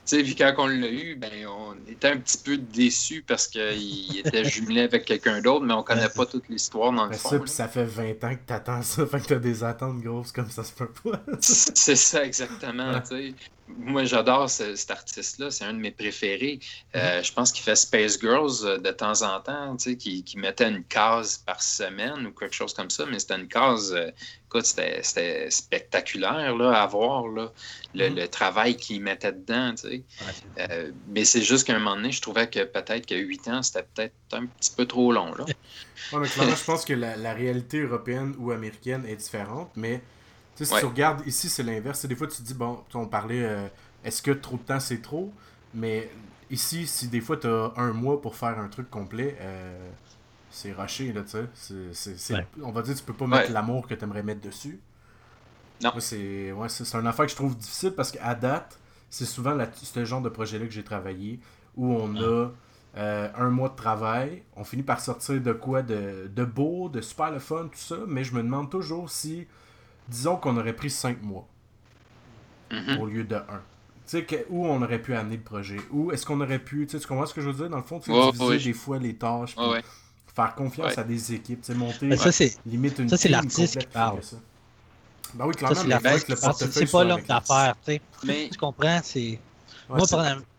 Tu sais, puis quand on l'a eu, ben, on était un petit peu déçus parce qu'il était jumelé avec quelqu'un d'autre, mais on connaît pas toute l'histoire dans le Ben fond. ça, pis ça fait 20 ans que t'attends ça, fait que t'as des attentes grosses comme ça se peut pas. C'est ça, exactement. Ouais. tu sais. Moi, j'adore ce- cet artiste-là. C'est un de mes préférés. Euh, je pense qu'il fait Space Girls euh, de temps en temps, tu sais, qui, qui mettait une case par semaine ou quelque chose comme ça, mais c'était une case, euh, écoute, c'était spectaculaire là, à voir, là, le, Mhm. le travail qu'il mettait dedans. tu sais. Ouais, Euh, mais c'est juste qu'à un moment donné, je trouvais que peut-être que 8 ans, c'était peut-être un petit peu trop long. Là. Ouais, mais clairement, je pense que la, la réalité européenne ou américaine est différente, mais tu sais, si Ouais. tu regardes ici, c'est l'inverse. Des fois, tu te dis, bon, on parlait, euh, est-ce que trop de temps c'est trop? Mais ici, si des fois tu as un mois pour faire un truc complet, euh, c'est rushé, là, tu sais. Ouais. On va dire, tu peux pas mettre Ouais. l'amour que tu aimerais mettre dessus. Non. C'est ouais, c'est c'est une affaire que je trouve difficile parce qu'à date, c'est souvent la, ce genre de projet-là que j'ai travaillé où on a euh, un mois de travail, on finit par sortir de quoi de, de beau, de super le fun, tout ça, mais je me demande toujours si, disons qu'on aurait pris cinq mois Mhm. au lieu de un. Tu sais, que- où on aurait pu amener le projet, ou est-ce qu'on aurait pu, tu sais, tu comprends ce que je veux dire? Dans le fond, tu sais, Ouais, diviser des fois les tâches, puis Ouais, ouais. faire confiance à des équipes, tu sais, monter Mais ça, c'est limite une ça, c'est l'artiste qui parle. fait ça. Ben oui, ça, clairement, c'est c'est- C'est pas l'homme d'affaires, tu sais. Mais Tu comprends? C'est. Ouais, Moi, c'est-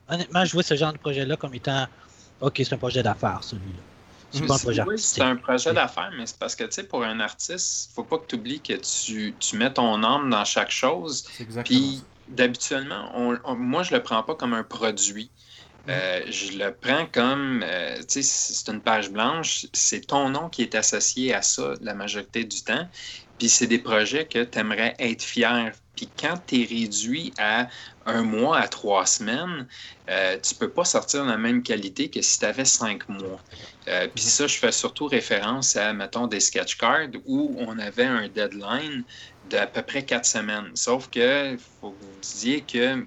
honnêtement, je vois ce genre de projet-là comme étant. Ok, c'est un projet d'affaires, celui-là. C'est pas un projet Oui, c'est un projet d'affaires, mais c'est parce que, tu sais, pour un artiste, faut pas que tu oublies que tu, tu mets ton âme dans chaque chose. Puis, d'habituellement, on, on- moi, je le prends pas comme un produit. Euh, je le prends comme, euh, tu sais, c'est une page blanche, c'est ton nom qui est associé à ça la majorité du temps. Puis c'est des projets que tu aimerais être fier. Puis quand tu es réduit à un mois à trois semaines, euh, tu peux pas sortir de la même qualité que si tu avais cinq mois. Euh, puis ça, je fais surtout référence à, mettons, des sketch cards où on avait un deadline d'à peu près quatre semaines. Sauf que faut que vous disiez que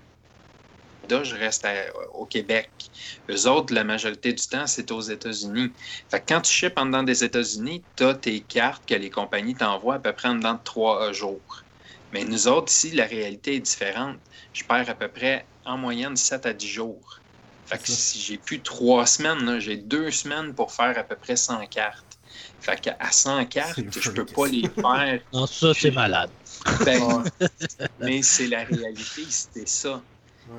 je reste à- au Québec. Eux autres, la majorité du temps, c'est aux États-Unis. Fait que quand tu ships en dedans des États-Unis, tu as tes cartes que les compagnies t'envoient à peu près en dedans de trois euh, jours. Mais nous autres, ici, la réalité est différente. Je perds à peu près en moyenne 7 à 10 jours. Fait que si j'ai plus trois semaines, j'ai deux semaines pour faire à peu près 100 cartes. Fait qu'à 100 cartes, je peux pas les faire Non, ça, c'est malade. ben, mais c'est la réalité, c'était ça.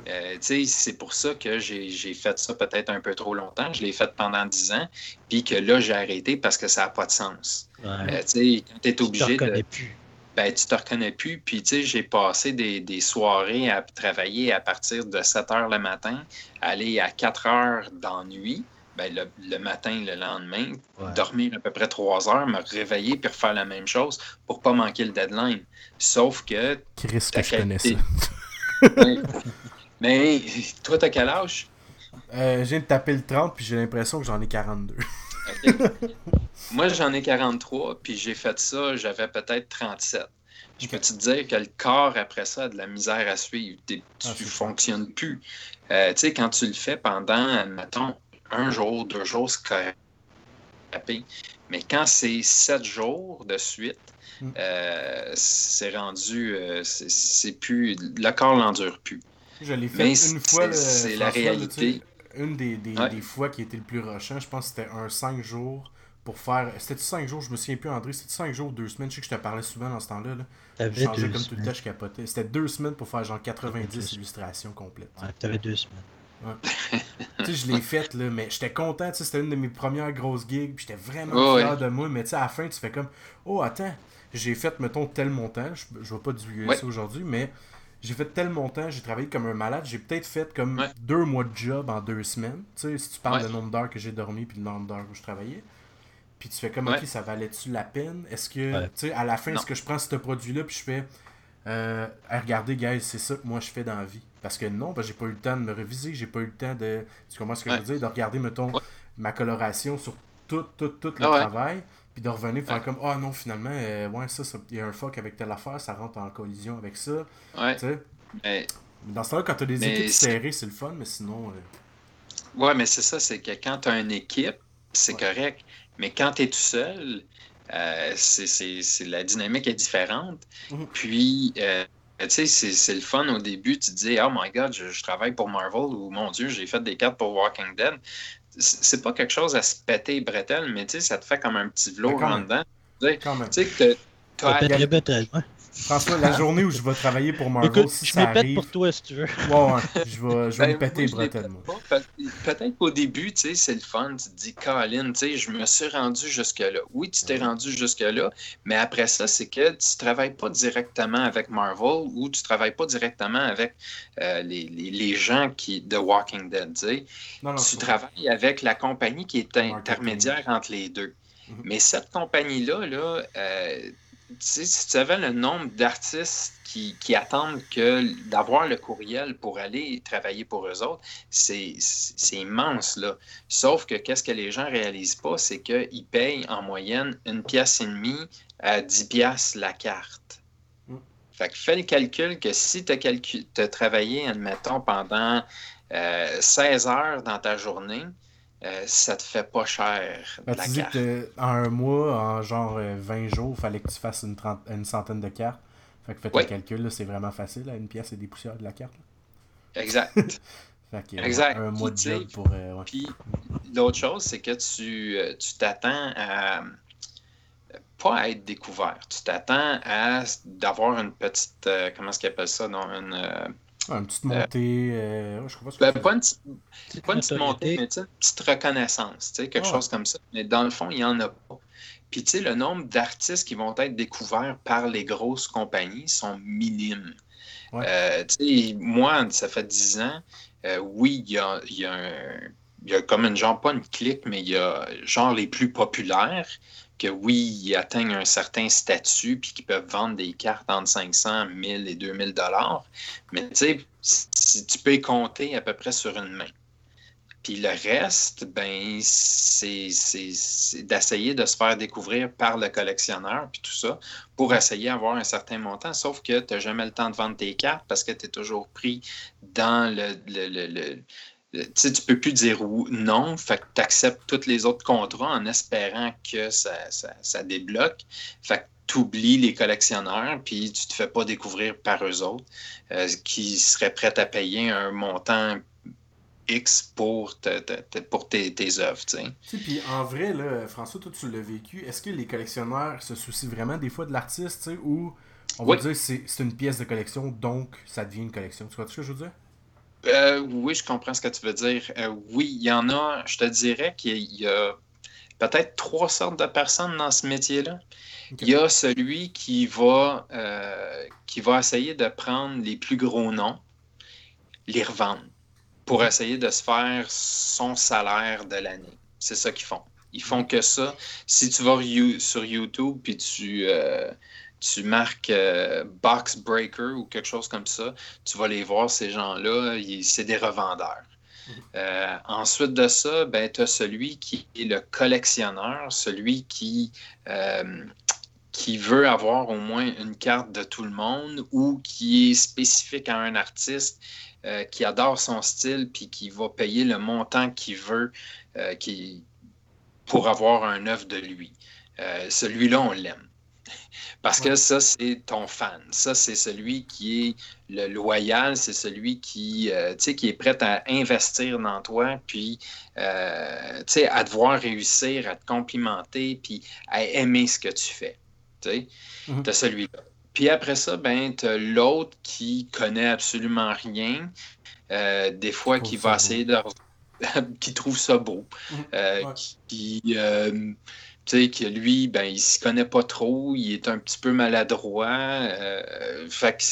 Euh, c'est pour ça que j'ai fait ça peut-être un peu trop longtemps. Je l'ai fait pendant 10 ans, puis que là, j'ai arrêté parce que ça n'a pas de sens. Ouais. Euh, quand tu es Tu te obligé de. reconnais plus. Ben, tu te reconnais plus. Puis, tu sais, j'ai passé des, des soirées à travailler à partir de 7 heures le matin, aller à 4 heures d'ennui. Ben, le, le matin, le lendemain, Ouais. dormir à peu près 3 heures, me réveiller puis refaire la même chose pour pas manquer le deadline. Sauf que Chris, que je connais ça. Mais toi, t'as quel âge? Euh, je viens de taper le 30, puis j'ai l'impression que j'en ai 42. Ok. Moi, j'en ai 43, puis j'ai fait ça, j'avais peut-être 37. Je peux te dire que le corps, après ça, a de la misère à suivre? T'es- Tu Ah, c'est fonctionnes plus. Euh, tu sais, quand tu le fais pendant, mettons, un jour, deux jours, c'est correct. Mais quand c'est sept jours de suite, Mm. euh, c'est rendu, euh, c'est- c'est plus, le corps l'endure plus. Je l'ai fait Mais une fois. le- c'est la là, réalité. Une des, des, Ouais. des fois qui était le plus rushant, je pense que c'était un 5 jours pour faire. C'était-tu 5 jours? Je me souviens plus, André. C'était 5 jours ou 2 semaines? Je sais que je te parlais souvent dans ce temps-là. Là. Je changeais comme tout le temps, je capotais. C'était 2 semaines pour faire genre 90 Deux. illustrations complètes. Ouais, t'avais deux semaines. tu sais, je l'ai faite, là, mais j'étais content. tu sais, C'était une de mes premières grosses gigs. Puis j'étais vraiment Ouais, fier ouais. de moi. Mais tu sais, à la fin, tu fais comme Oh, attends, j'ai fait, mettons, tel montant. Je, je vais pas divulguer Ouais. ça aujourd'hui, mais j'ai fait tel montant. J'ai travaillé comme un malade. J'ai peut-être fait comme Ouais. deux mois de job en deux semaines. Tu sais, si tu parles Ouais. du nombre d'heures que j'ai dormi puis le nombre d'heures où je travaillais. Puis tu fais comme, Ouais. ok, ça valait-tu la peine? Est-ce que, Ouais. tu sais, à la fin, est-ce que je prends ce produit-là puis je fais, euh, Ah, regardez, guys, c'est ça que moi je fais dans la vie? Parce que non, que j'ai pas eu le temps de me reviser, j'ai pas eu le temps de, tu comprends ce que je veux dire, de regarder, mettons, Ouais. ma coloration sur tout, tout, tout le Ah ouais. travail, puis de revenir faire Ouais. comme, ah non, finalement, euh, ouais, ça, il y a un fuck avec telle affaire, ça rentre en collision avec ça, Ouais. tu sais? Mais Dans ce temps-là, quand t'as des Mais équipes c'est- serrées, c'est le fun, mais sinon, euh, Ouais, mais c'est ça, c'est que quand tu as une équipe, c'est Ouais. correct. Mais quand tu es tout seul, euh, c'est, la dynamique est différente. Mhm. Puis, euh, tu sais, c'est, c'est le fun au début. Tu te dis, oh my god, je, je travaille pour Marvel ou mon Dieu, j'ai fait des cartes pour Walking Dead. C'est pas quelque chose à se péter les bretelles, mais tu sais, ça te fait comme un petit velours Mais quand en même. dedans. quand même. Tu sais, que t'as- François, la journée où je vais travailler pour Marvel, Écoute, si je ça me pète arrive, pour toi si tu veux. ouais, ouais, je vais, je vais Ben, me péter moi, les Peut-être qu'au début, tu sais, c'est le fun. Tu te dis, Colin, tu sais, je me suis rendu jusque-là. Oui, tu t'es Ouais. rendu jusque-là, mais après ça, c'est que tu travailles pas directement avec Marvel ou tu travailles pas directement avec euh, les, les- les gens qui de Walking Dead, tu sais. Non, non, Tu travailles avec la compagnie qui est intermédiaire entre les deux. Mhm. Mais cette compagnie-là, là, euh, tu sais, si tu savais le nombre d'artistes qui, qui attendent que d'avoir le courriel pour aller travailler pour eux autres, c'est immense. Là. Sauf que qu'est-ce que les gens réalisent pas, c'est qu'ils payent en moyenne une pièce et demie à 10 pièces la carte. Mm. Fait que fais le calcul que si tu as, travaillé, admettons, pendant euh, 16 heures dans ta journée, euh, ça te fait pas cher Ben, la tu dis que en un mois, en genre euh, 20 jours, il fallait que tu fasses une, trente- une centaine de cartes. Fait que fais ton Ouais. calcul, c'est vraiment facile, là, une pièce et des poussières de la carte. là. Exact. exact. Un mois de job pour. Puis l'autre chose, c'est que tu tu t'attends à pas à être découvert. Tu t'attends à d'avoir une petite. comment est-ce qu'ils appellent ça? Non, une une petite montée. Euh, je crois ben, pas, une, pas une petite montée, mais une petite reconnaissance, quelque chose comme ça. Mais dans le fond, il n'y en a pas. Puis, tu sais, le nombre d'artistes qui vont être découverts par les grosses compagnies sont minimes. Euh, tu sais, moi, ça fait 10 ans, euh, oui, il y a, y, a y a comme une genre, pas une clique, mais il y a genre les plus populaires que oui, ils atteignent un certain statut puis qu'ils peuvent vendre des cartes entre 500, 1000 et 2000 dollars. Mais tu sais, tu peux compter à peu près sur une main. Puis le reste, ben, c'est d'essayer de se faire découvrir par le collectionneur, puis tout ça, pour essayer d'avoir un certain montant. Sauf que tu n'as jamais le temps de vendre tes cartes parce que tu es toujours pris dans le, tu peux plus dire non, fait que tu acceptes tous les autres contrats en espérant que ça, ça, débloque. Fait que tu oublies les collectionneurs, puis tu te fais pas découvrir par eux autres, euh, qui seraient prêts à payer un montant X pour, pour tes, tes œuvres. Puis en vrai, là, François, toi tu l'as vécu, est-ce que les collectionneurs se soucient vraiment des fois de l'artiste, ou on va dire c'est une pièce de collection, donc ça devient une collection? Tu vois ce que je veux dire? Euh, oui, je comprends ce que tu veux dire. Euh, oui, il y en a, je te dirais qu'il y a peut-être trois sortes de personnes dans ce métier-là. Il y a celui qui va, euh, qui va essayer de prendre les plus gros noms, les revendre pour essayer de se faire son salaire de l'année. C'est ça qu'ils font. Ils font que ça. Si tu vas sur YouTube puis tu, tu marques euh, Box Breaker ou quelque chose comme ça, tu vas les voir, ces gens-là, c'est des revendeurs. Mhm. Euh, ensuite de ça, ben, tu as celui qui est le collectionneur, celui qui, euh, qui veut avoir au moins une carte de tout le monde ou qui est spécifique à un artiste, qui adore son style, puis qui va payer le montant qu'il veut qui, pour avoir un œuvre de lui. Celui-là, on l'aime. Parce que ça, c'est ton fan. Ça, c'est celui qui est le loyal, c'est celui qui, euh, qui est prêt à investir dans toi, puis euh, à te voir réussir, à te complimenter, puis à aimer ce que tu fais. Tu mm as celui-là. Puis après ça, ben, tu as l'autre qui connaît absolument rien, euh, des fois qui va essayer de. qui trouve ça beau, mhm. qui que lui, ben, il s'y connaît pas trop, il est un petit peu maladroit. Euh, fait que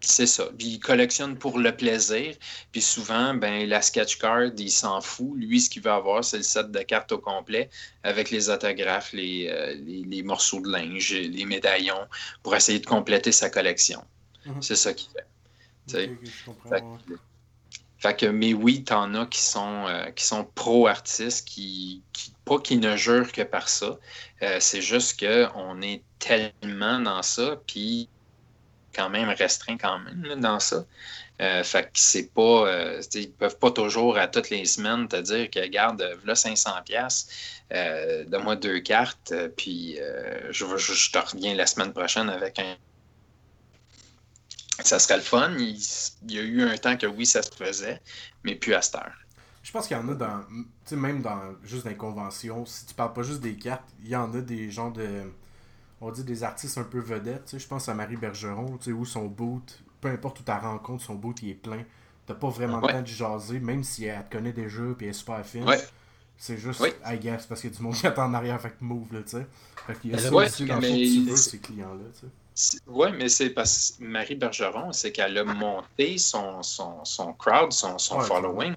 c'est ça. il collectionne pour le plaisir. Puis souvent, ben, la sketch card, il s'en fout. Lui, ce qu'il veut avoir, c'est le set de cartes au complet avec les autographes, les, euh, les, morceaux de linge, les médaillons, pour essayer de compléter sa collection. Mhm. C'est ça qu'il fait. Fait que, mais oui, t'en as qui sont, euh, qui sont pro-artistes, qui, pas qui ne jurent que par ça. Euh, c'est juste qu'on est tellement dans ça, puis quand même restreint quand même dans ça. Euh, fait que c'est pas. Euh, ils peuvent pas toujours à toutes les semaines te dire que garde, voilà 500$, euh, donne-moi deux cartes, puis je, je, te reviens la semaine prochaine avec un, ça serait le fun. Il, y a eu un temps que oui, ça se faisait, mais plus à cette heure. Je pense qu'il y en a dans. Tu sais, même dans juste dans les conventions, si tu parles pas juste des cartes, il y en a des gens de. On dire des artistes un peu vedettes. Tu sais, je pense à Marie Bergeron, tu sais, où son boot, peu importe où ta rencontre, son boot il est plein. T'as pas vraiment le temps de jaser, même si elle te connaît déjà et elle est super fine. C'est juste, I guess, parce qu'il y a du monde qui attend en arrière, fait que move, là, tu sais. Fait qu'il y a ça aussi dans mais... veux, ces clients-là, tu sais. Oui, mais c'est parce que Marie Bergeron, c'est qu'elle a monté son, son, son crowd, son, son following.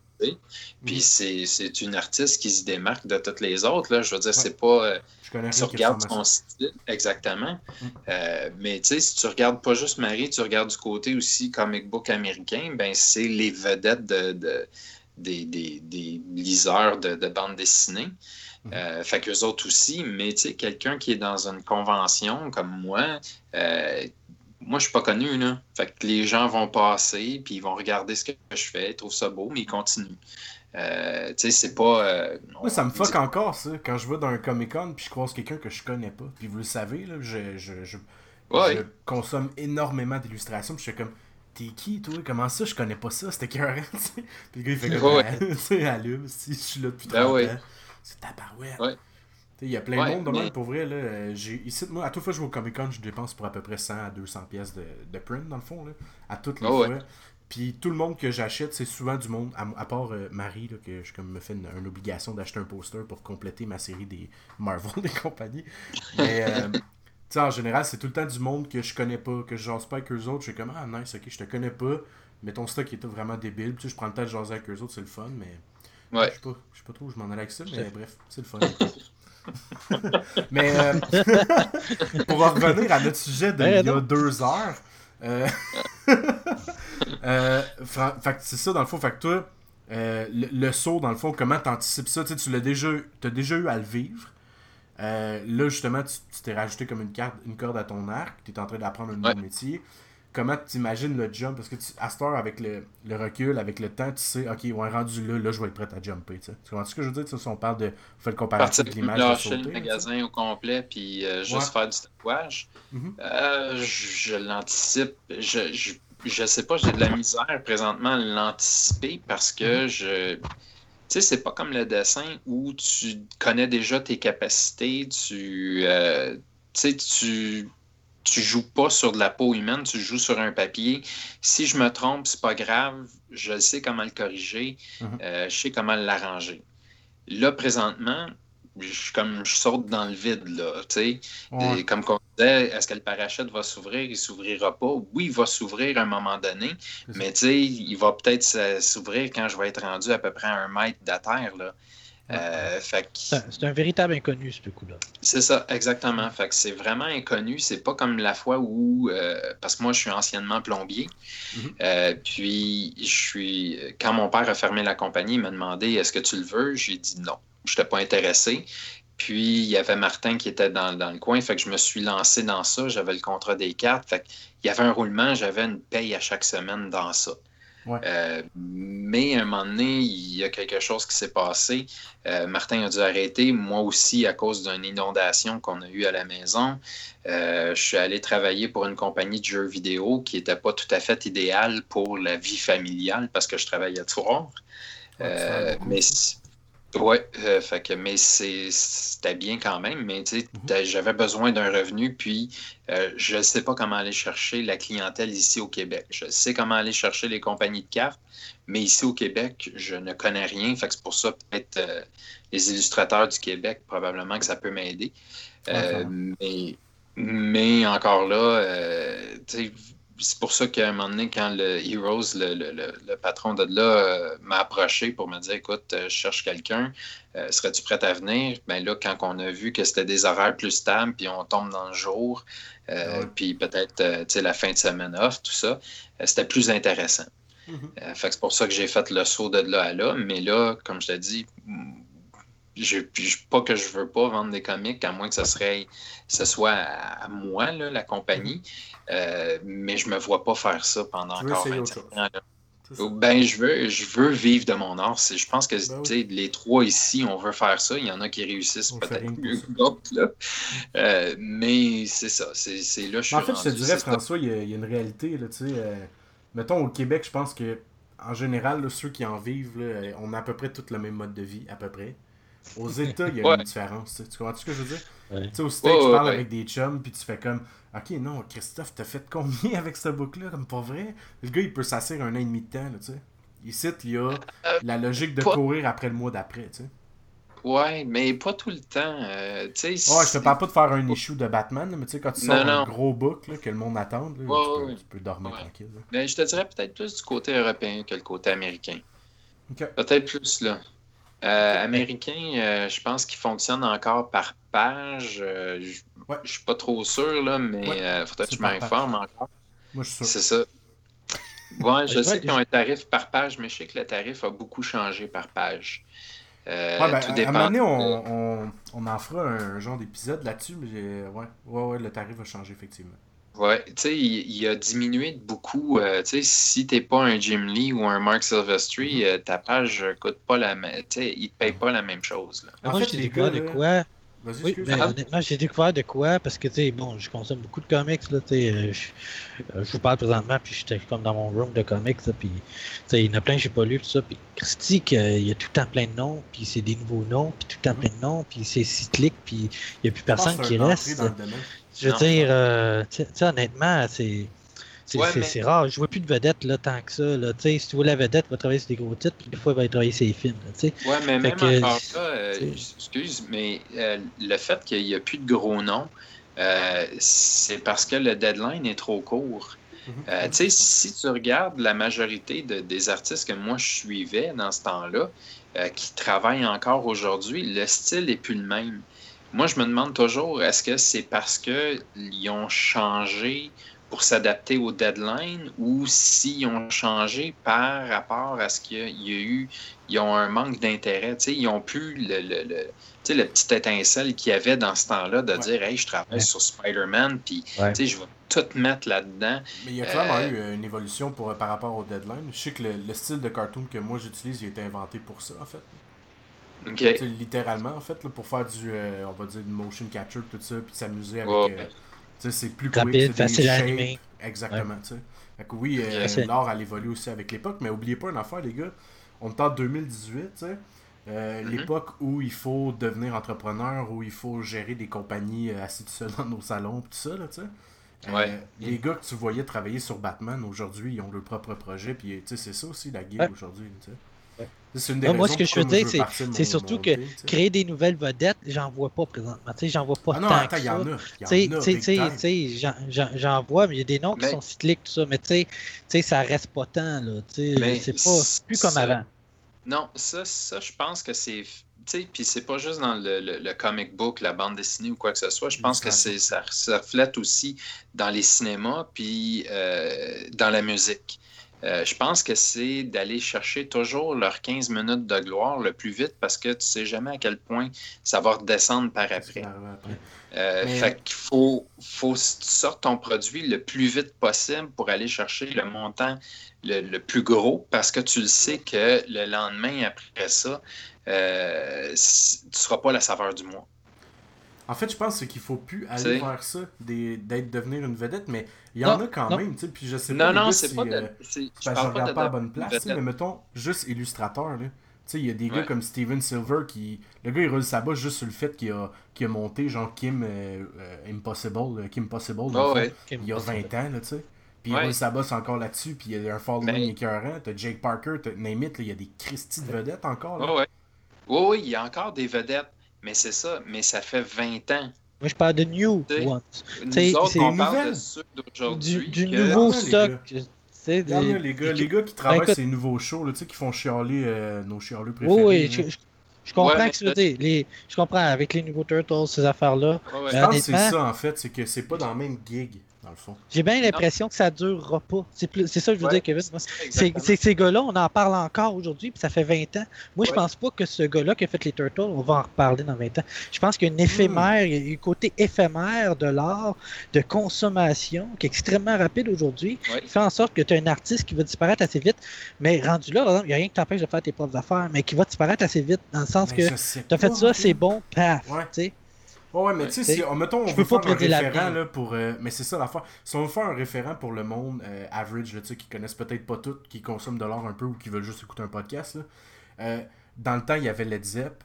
Puis c'est une artiste qui se démarque de toutes les autres. Là. Je veux dire, c'est pas. Euh, tu regardes son style, exactement. Mm. Euh, mais tu sais, si tu regardes pas juste Marie, tu regardes du côté aussi comic book américain, ben c'est les vedettes de, de des, des, des, liseurs de, de bandes dessinées. Euh, fait qu'eux autres aussi, mais tu sais, quelqu'un qui est dans une convention comme moi, euh, moi, je suis pas connu, là. Fait que les gens vont passer, puis ils vont regarder ce que je fais, ils trouvent ça beau, mais ils continuent. Euh, tu sais, c'est pas. Moi, ça me fuck encore, ça. Quand je vais dans un Comic-Con, puis je croise quelqu'un que je connais pas. Puis vous le savez, là, je, je, je, consomme énormément d'illustrations, puis je suis comme t'es qui, toi? Comment ça, je connais pas ça C'était écœurant, tu sais. Puis le gars, il fait comme Ouais. tu sais, allume, si je suis là depuis Ben 30 ouais. C'est tabarouette. Ouais. Il y a plein Ouais, de monde de même, pour vrai. Là. Euh, ici, moi, à toute fois que je vais au Comic Con, je dépense pour à peu près 100 à 200 pièces de, de print, dans le fond. Là, à toutes les ouais. fois. Puis tout le monde que j'achète, c'est souvent du monde, à, à part euh, Marie, là, que je comme, me fais une, une obligation d'acheter un poster pour compléter ma série des Marvel et compagnie. Mais, euh, en général, c'est tout le temps du monde que je connais pas, que je jase pas avec eux autres. Je suis comme, ah, nice, ok, je te connais pas, mais ton stock est vraiment débile. Puis, je prends le temps de jaser avec eux autres, c'est le fun, mais. Ouais. Je sais pas, je sais pas trop où je m'en allais avec ça, mais bref, c'est le fun. mais euh, pour en revenir à notre sujet de Ben, il y a deux heures, euh, euh, c'est ça dans le fond. Fait que toi, euh, le, le saut, dans le fond, comment t'anticipes ça? Tu sais, tu l'as déjà, t'as déjà eu à le vivre. Euh, là, justement, tu t'es rajouté comme une, carte, une corde à ton arc, tu es en train d'apprendre un nouveau Ouais. métier. Comment tu imagines le jump? Parce que tu, à cette heure, avec le, le recul, avec le temps, tu sais, ok, ouais, rendu là, là, je vais être prêt à jumper. Tu sais. Tu comprends ce que je veux dire? Tu sais, Si on parle de. On fait le comparatif de l'image de lâcher le magasin au complet puis euh, juste Ouais. faire du tatouage. Mhm. Euh, je je l'anticipe. Je, je, je sais pas, j'ai de la misère présentement à l'anticiper parce que Mhm. je. Tu sais, c'est pas comme le dessin où tu connais déjà tes capacités, tu. euh, tu sais, tu. Tu joues pas sur de la peau humaine, tu joues sur un papier. Si je me trompe, c'est pas grave. Je sais comment le corriger. Mhm. euh, je sais comment l'arranger. Là, présentement, je, comme je saute dans le vide, là, tu. Ouais. Comme on disait, est-ce que le parachute va s'ouvrir? Il s'ouvrira pas. Oui, il va s'ouvrir à un moment donné, mais tu sais, il va peut-être s'ouvrir quand je vais être rendu à peu près à un mètre de la terre, là. Euh, C'est un, véritable inconnu, ce coup-là. c'est ça, exactement. Fait que c'est vraiment inconnu. C'est pas comme la fois où, euh, parce que moi, je suis anciennement plombier. Mhm. Euh, puis, je suis, quand mon père a fermé la compagnie, il m'a demandé est-ce que tu le veux? J'ai dit non. Je n'étais pas intéressé. Puis, il y avait Martin qui était dans, dans le coin. Fait que je me suis lancé dans ça. J'avais le contrat des cartes. Fait il y avait un roulement. J'avais une paye à chaque semaine dans ça. Ouais. Euh, mais à un moment donné, il y a quelque chose qui s'est passé. Euh, Martin a dû arrêter. Moi aussi, à cause d'une inondation qu'on a eue à la maison. Euh, je suis allé travailler pour une compagnie de jeux vidéo qui n'était pas tout à fait idéale pour la vie familiale parce que je travaillais à. Ouais, beaucoup. mais ouais, euh, fait que, mais c'est- c'était bien quand même. Mais tu sais, Mhm. j'avais besoin d'un revenu, puis euh, je ne sais pas comment aller chercher la clientèle ici au Québec. Je sais comment aller chercher les compagnies de cartes, mais ici au Québec, je ne connais rien. Fait que c'est pour ça peut-être euh, les illustrateurs du Québec, probablement que ça peut m'aider. Euh, mais, mais encore là, tu sais, c'est pour ça qu'à un moment donné, quand le Heroes, le, le- le- le patron de là, euh, m'a approché pour me dire Écoute, euh, je cherche quelqu'un, euh, serais-tu prêt à venir? Ben là, quand on a vu que c'était des horaires plus stables, puis on tombe dans le jour, euh, Ouais. puis peut-être la fin de semaine off, tout ça, c'était plus intéressant. Mhm. Fait que c'est pour ça que j'ai fait le saut de là à là. Mais là, comme je dis, mm, je, pas que je veux pas vendre des comics, à moins que ce serait ce soit à, moi, là, la compagnie. Euh, mais je me vois pas faire ça pendant Tu encore essayer 25 autre ans. Ben, je veux, je veux vivre de mon art. Je pense que Ben oui. les trois ici, on veut faire ça. Il y en a qui réussissent peut-être mieux que d'autres. Euh, mais c'est ça. C'est là je suis En fait, je te dirais. François, il y, a, il y a une réalité. Là, euh, mettons, au Québec, je pense que en général, là, ceux qui en vivent, là, euh, on a à peu près tout le même mode de vie, à peu près. Aux États, il y a Ouais. une différence. Tu sais. Tu comprends ce que je veux dire? Ouais. Tu sais, au States, Ouais, tu parles ouais. avec des chums, puis tu fais comme Ok, non, Christophe, t'as fait combien avec ce book-là Comme pas vrai? Le gars, il peut s'asseoir un an et demi de temps, là, tu sais. Ici, il y a Euh, la logique de pas- courir après le mois d'après, tu sais. Ouais, mais pas tout le temps. euh, tu sais, Ouais, je te parle pas de faire un issue de Batman, mais tu sais, quand tu Non, sors un gros book là, que le monde attend, là, tu, peux, ouais. tu peux dormir Ouais. tranquille. là. Ben, je te dirais peut-être plus du côté européen que le côté américain. Ok. Peut-être plus là. Euh, américain, euh, je pense qu'il fonctionne encore par page. Euh, je Ouais. suis pas trop sûr, là, mais Ouais, euh, faudrait que je m'informe encore. Moi, je suis sûr. C'est ça. Ouais, je je sais qu'ils ont un tarif par page, mais je sais que le tarif a beaucoup changé par page. Euh, Ouais, ben, tout à- dépend. À un moment donné, on, on, on en fera un genre d'épisode là-dessus, mais ouais, ouais, le tarif a changé, effectivement. Ouais, tu sais, il, il a diminué de beaucoup. euh, tu sais, si t'es pas un Jim Lee ou un Mark Silvestri, Mm-hmm. euh, ta page coûte pas la même. Tu sais, il te paye pas la même chose. là. En Moi, fait, je t'ai les dit quoi gars, de quoi? Vas-y, Oui, Ah. honnêtement, j'ai découvert de quoi? Parce que, tu sais, bon, je consomme beaucoup de comics, là, tu sais, euh, je, je vous parle présentement, puis j'étais comme dans mon room de comics, là, puis, tu sais, il y en a plein que j'ai pas lu, tout ça, puis Christy, qu'il y a tout le temps plein de noms, puis c'est des nouveaux noms, puis tout le temps plein de noms, puis c'est cyclique, puis il y a plus personne qui reste. Je veux Non. dire, euh, tu sais- honnêtement, c'est. C'est Ouais, c'est- mais- c'est rare. Je vois plus de vedettes là, tant que ça. Là. Tu sais, Si tu vois la vedette, va travailler sur des gros titres, puis des fois, il va travailler sur les films. là, tu sais. Ouais, mais même que, encore là, euh, excuse, mais euh, le fait qu'il n'y a plus de gros noms, euh, c'est parce que le deadline est trop court. Mhm. Euh, tu sais, si tu regardes la majorité de- des artistes que moi je suivais dans ce temps-là, euh, qui travaillent encore aujourd'hui, le style n'est plus le même. Moi, je me demande toujours, est-ce que c'est parce qu'ils ont changé pour s'adapter au deadline ou s'ils ont changé par rapport à ce qu'il y a, eu, ils ont un manque d'intérêt. Tu sais, ils ont plus le, le, le, tu sais, le petit étincelle qu'il y avait dans ce temps-là de Ouais. dire, hey, je travaille Ouais. sur Spider-Man, puis Ouais. tu sais, je vais tout mettre là-dedans. Mais il y a clairement Euh, eu une évolution pour, par rapport au deadline. Je sais que le, le style de cartoon que moi j'utilise, il a été inventé pour ça, en fait. OK. Tu sais, littéralement, en fait, là, pour faire du, euh, on va dire, du motion capture, tout ça, puis s'amuser avec... Ouais. euh, tu sais, c'est plus Rapide, quick, facile à animer. Exactement, tu sais. Fait que oui, euh, l'art, elle évolue aussi avec l'époque, mais oubliez pas une affaire, les gars. On est en 2018, tu sais. Euh, Mhm. L'époque où il faut devenir entrepreneur, où il faut gérer des compagnies euh, assis tout seul dans nos salons, pis tout ça, là, tu sais. Euh, Ouais. Les gars que tu voyais travailler sur Batman, aujourd'hui, ils ont leur propre projet, puis tu sais, c'est ça aussi la Ouais. aujourd'hui, tu sais. Ouais. C'est une des Non, moi, ce que je veux dire, c'est surtout que. Créer des nouvelles vedettes, j'en vois pas présentement. Tu sais, j'en vois pas Ah non, tant attends, que il y ça. en a. J'en- j'en- j'en vois, mais il y a des noms qui sont cycliques, tout ça. Mais tu sais, tu sais, ça reste pas tant, là. Tu Mais sais, c'est pas plus comme ça- avant. Non, ça, ça je pense que c'est. Tu sais, puis c'est pas juste dans le, le- le comic book, la bande dessinée ou quoi que ce soit. Je pense que c'est ça, ça reflète aussi dans les cinémas puis euh, dans la musique. Euh, je pense que c'est d'aller chercher toujours leurs 15 minutes de gloire le plus vite parce que tu sais jamais à quel point ça va redescendre par après. Euh, Mais- Fait qu'il faut, faut que tu sortes ton produit le plus vite possible pour aller chercher le montant le, le plus gros parce que tu le sais que le lendemain après ça, euh, tu ne seras pas la saveur du mois. En fait, je pense qu'il faut plus aller C'est- vers ça, des- d'être devenir une vedette, mais il y en Non, a quand non. même, tu sais, puis je sais pas. Non, les non, gars, c'est si, pas de. euh, c'est- je ben, je parle regarde pas à bonne place, mais mettons, juste illustrateur, là. Tu sais, il y a des gars comme Steven Silver qui. Le gars, il roule sa bosse juste sur le fait qu'il a, qu'il a monté, genre, Kim euh, euh, Impossible, Kim Possible, Ah fond, ouais. il y a 20 ans, là, tu sais. Puis il roule sa bosse encore là-dessus, puis il y a un following Mais- écœurant. T'as Jake Parker, t'as name it, là, il y a des Christy de vedettes encore, là. Ouais, ouais. Oui, oui, il y a encore des vedettes, mais c'est ça, mais ça fait 20 ans. Moi, je parle de New Ones. Nous autres, on parle nouvelle. de ceux Du, d'aujourd'hui. du que- nouveau les stock. les gars, les gars qui travaillent écoute- ces nouveaux shows, là, tu sais, qui font chialer euh, nos chialeux préférés. Oui, oui, je, je- je comprends Ouais, que tu veux dire. Les, je comprends avec les nouveaux Turtles, ces affaires-là. Ouais, ouais. Je pense que c'est ça, en fait, c'est que c'est pas dans le même gig, dans le fond. J'ai bien l'impression que ça durera pas. C'est plus- c'est ça que je veux Ouais, dire, Kevin. C'est, ces gars-là, on en parle encore aujourd'hui, puis ça fait 20 ans. Moi, je Ouais. pense pas que ce gars-là qui a fait les Turtles, on va en reparler dans 20 ans. Je pense qu'il y a une éphémère, il y a un côté éphémère de l'art, de consommation, qui est extrêmement rapide aujourd'hui, Ouais. qui fait en sorte que tu as un artiste qui va disparaître assez vite, mais rendu là, par exemple, il n'y a rien qui t'empêche de faire tes propres affaires, mais qui va disparaître assez vite, dans le sens Mais que tu as fait ça, c'est bon, paf. Ouais. tu sais. Ouais, ouais, mais Ouais. tu sais, si, on- mettons, on Je veut faire un référent, là, pour... euh, mais c'est ça l'affaire. Si on veut faire un référent pour le monde euh, average, là, tu sais, qui connaissent peut-être pas tout, qui consomment de l'art un peu ou qui veulent juste écouter un podcast, là, euh, dans le temps, il y avait Led Zepp.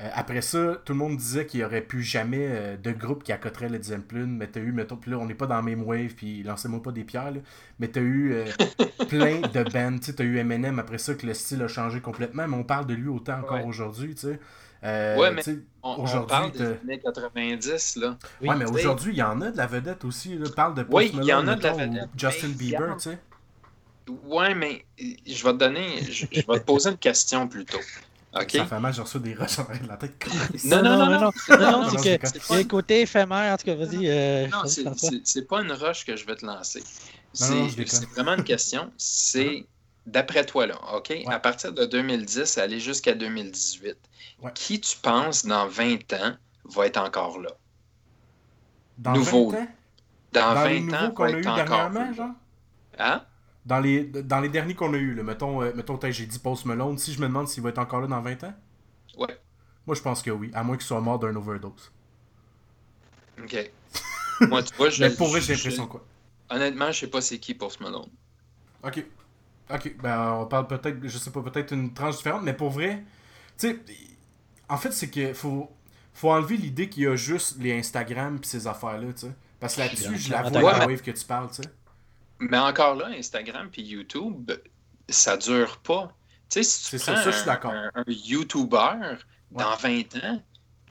Euh, après ça, tout le monde disait qu'il n'y aurait plus jamais euh, de groupe qui accoterait Led Zeppelin, mais t'as eu, mettons, puis là, on n'est pas dans la même wave, puis lancez-moi pas des pierres, là, mais t'as eu euh, plein de bands, tu sais, t'as eu Eminem après ça, que le style a changé complètement, mais on parle de lui autant encore Ouais. aujourd'hui, tu sais. Euh, Ouais, mais On, on aujourd'hui, parle des années 90, là. Oui, ouais, mais aujourd'hui, il y en a de la vedette aussi. Là. Parle de Post Oui, il y en Malone, a de la vedette, Justin mais Bieber, regarde. tu sais. Ouais, mais je vais te donner, je, je vais te poser une question plutôt. OK? Ça fait mal, j'ai reçu des rushs en arrière de la tête. Non, non, non, non. non, non, non, Non, non, c'est c'est que a un côté éphémère, en tout cas, vas-y. euh, Non, c'est- c'est c'est pas une rush que je vais te lancer. C'est c'est vraiment une question. C'est d'après toi, là, OK? À partir de 2010, aller jusqu'à 2018, Ouais. qui tu penses dans 20 ans va être encore là? Dans Nouveau. 20 ans, Dans, dans les 20 nouveaux ans, qu'on a eu dernièrement, genre? Hein? dans les, dans les derniers qu'on a eu, là, mettons, euh, mettons j'ai dit Post Malone, si je me demande s'il va être encore là dans 20 ans, Ouais. moi je pense que oui, à moins qu'il soit mort d'un overdose. Ok. Moi, tu vois, je. Mais pour vrai, j'ai l'impression quoi. Honnêtement, je sais pas c'est qui Post Malone. Ok. Ok, ben on parle peut-être, je sais pas, peut-être une tranche différente, mais pour vrai, tu sais, en fait, c'est que faut, faut enlever l'idée qu'il y a juste les Instagram pis ces affaires-là, tu sais. Parce que là-dessus, je la vois Ouais, la wave que tu parles, tu sais. Mais encore là, Instagram puis YouTube, ça dure pas. Tu sais, si tu C'est ça, prends ça, un YouTuber, dans 20 ans,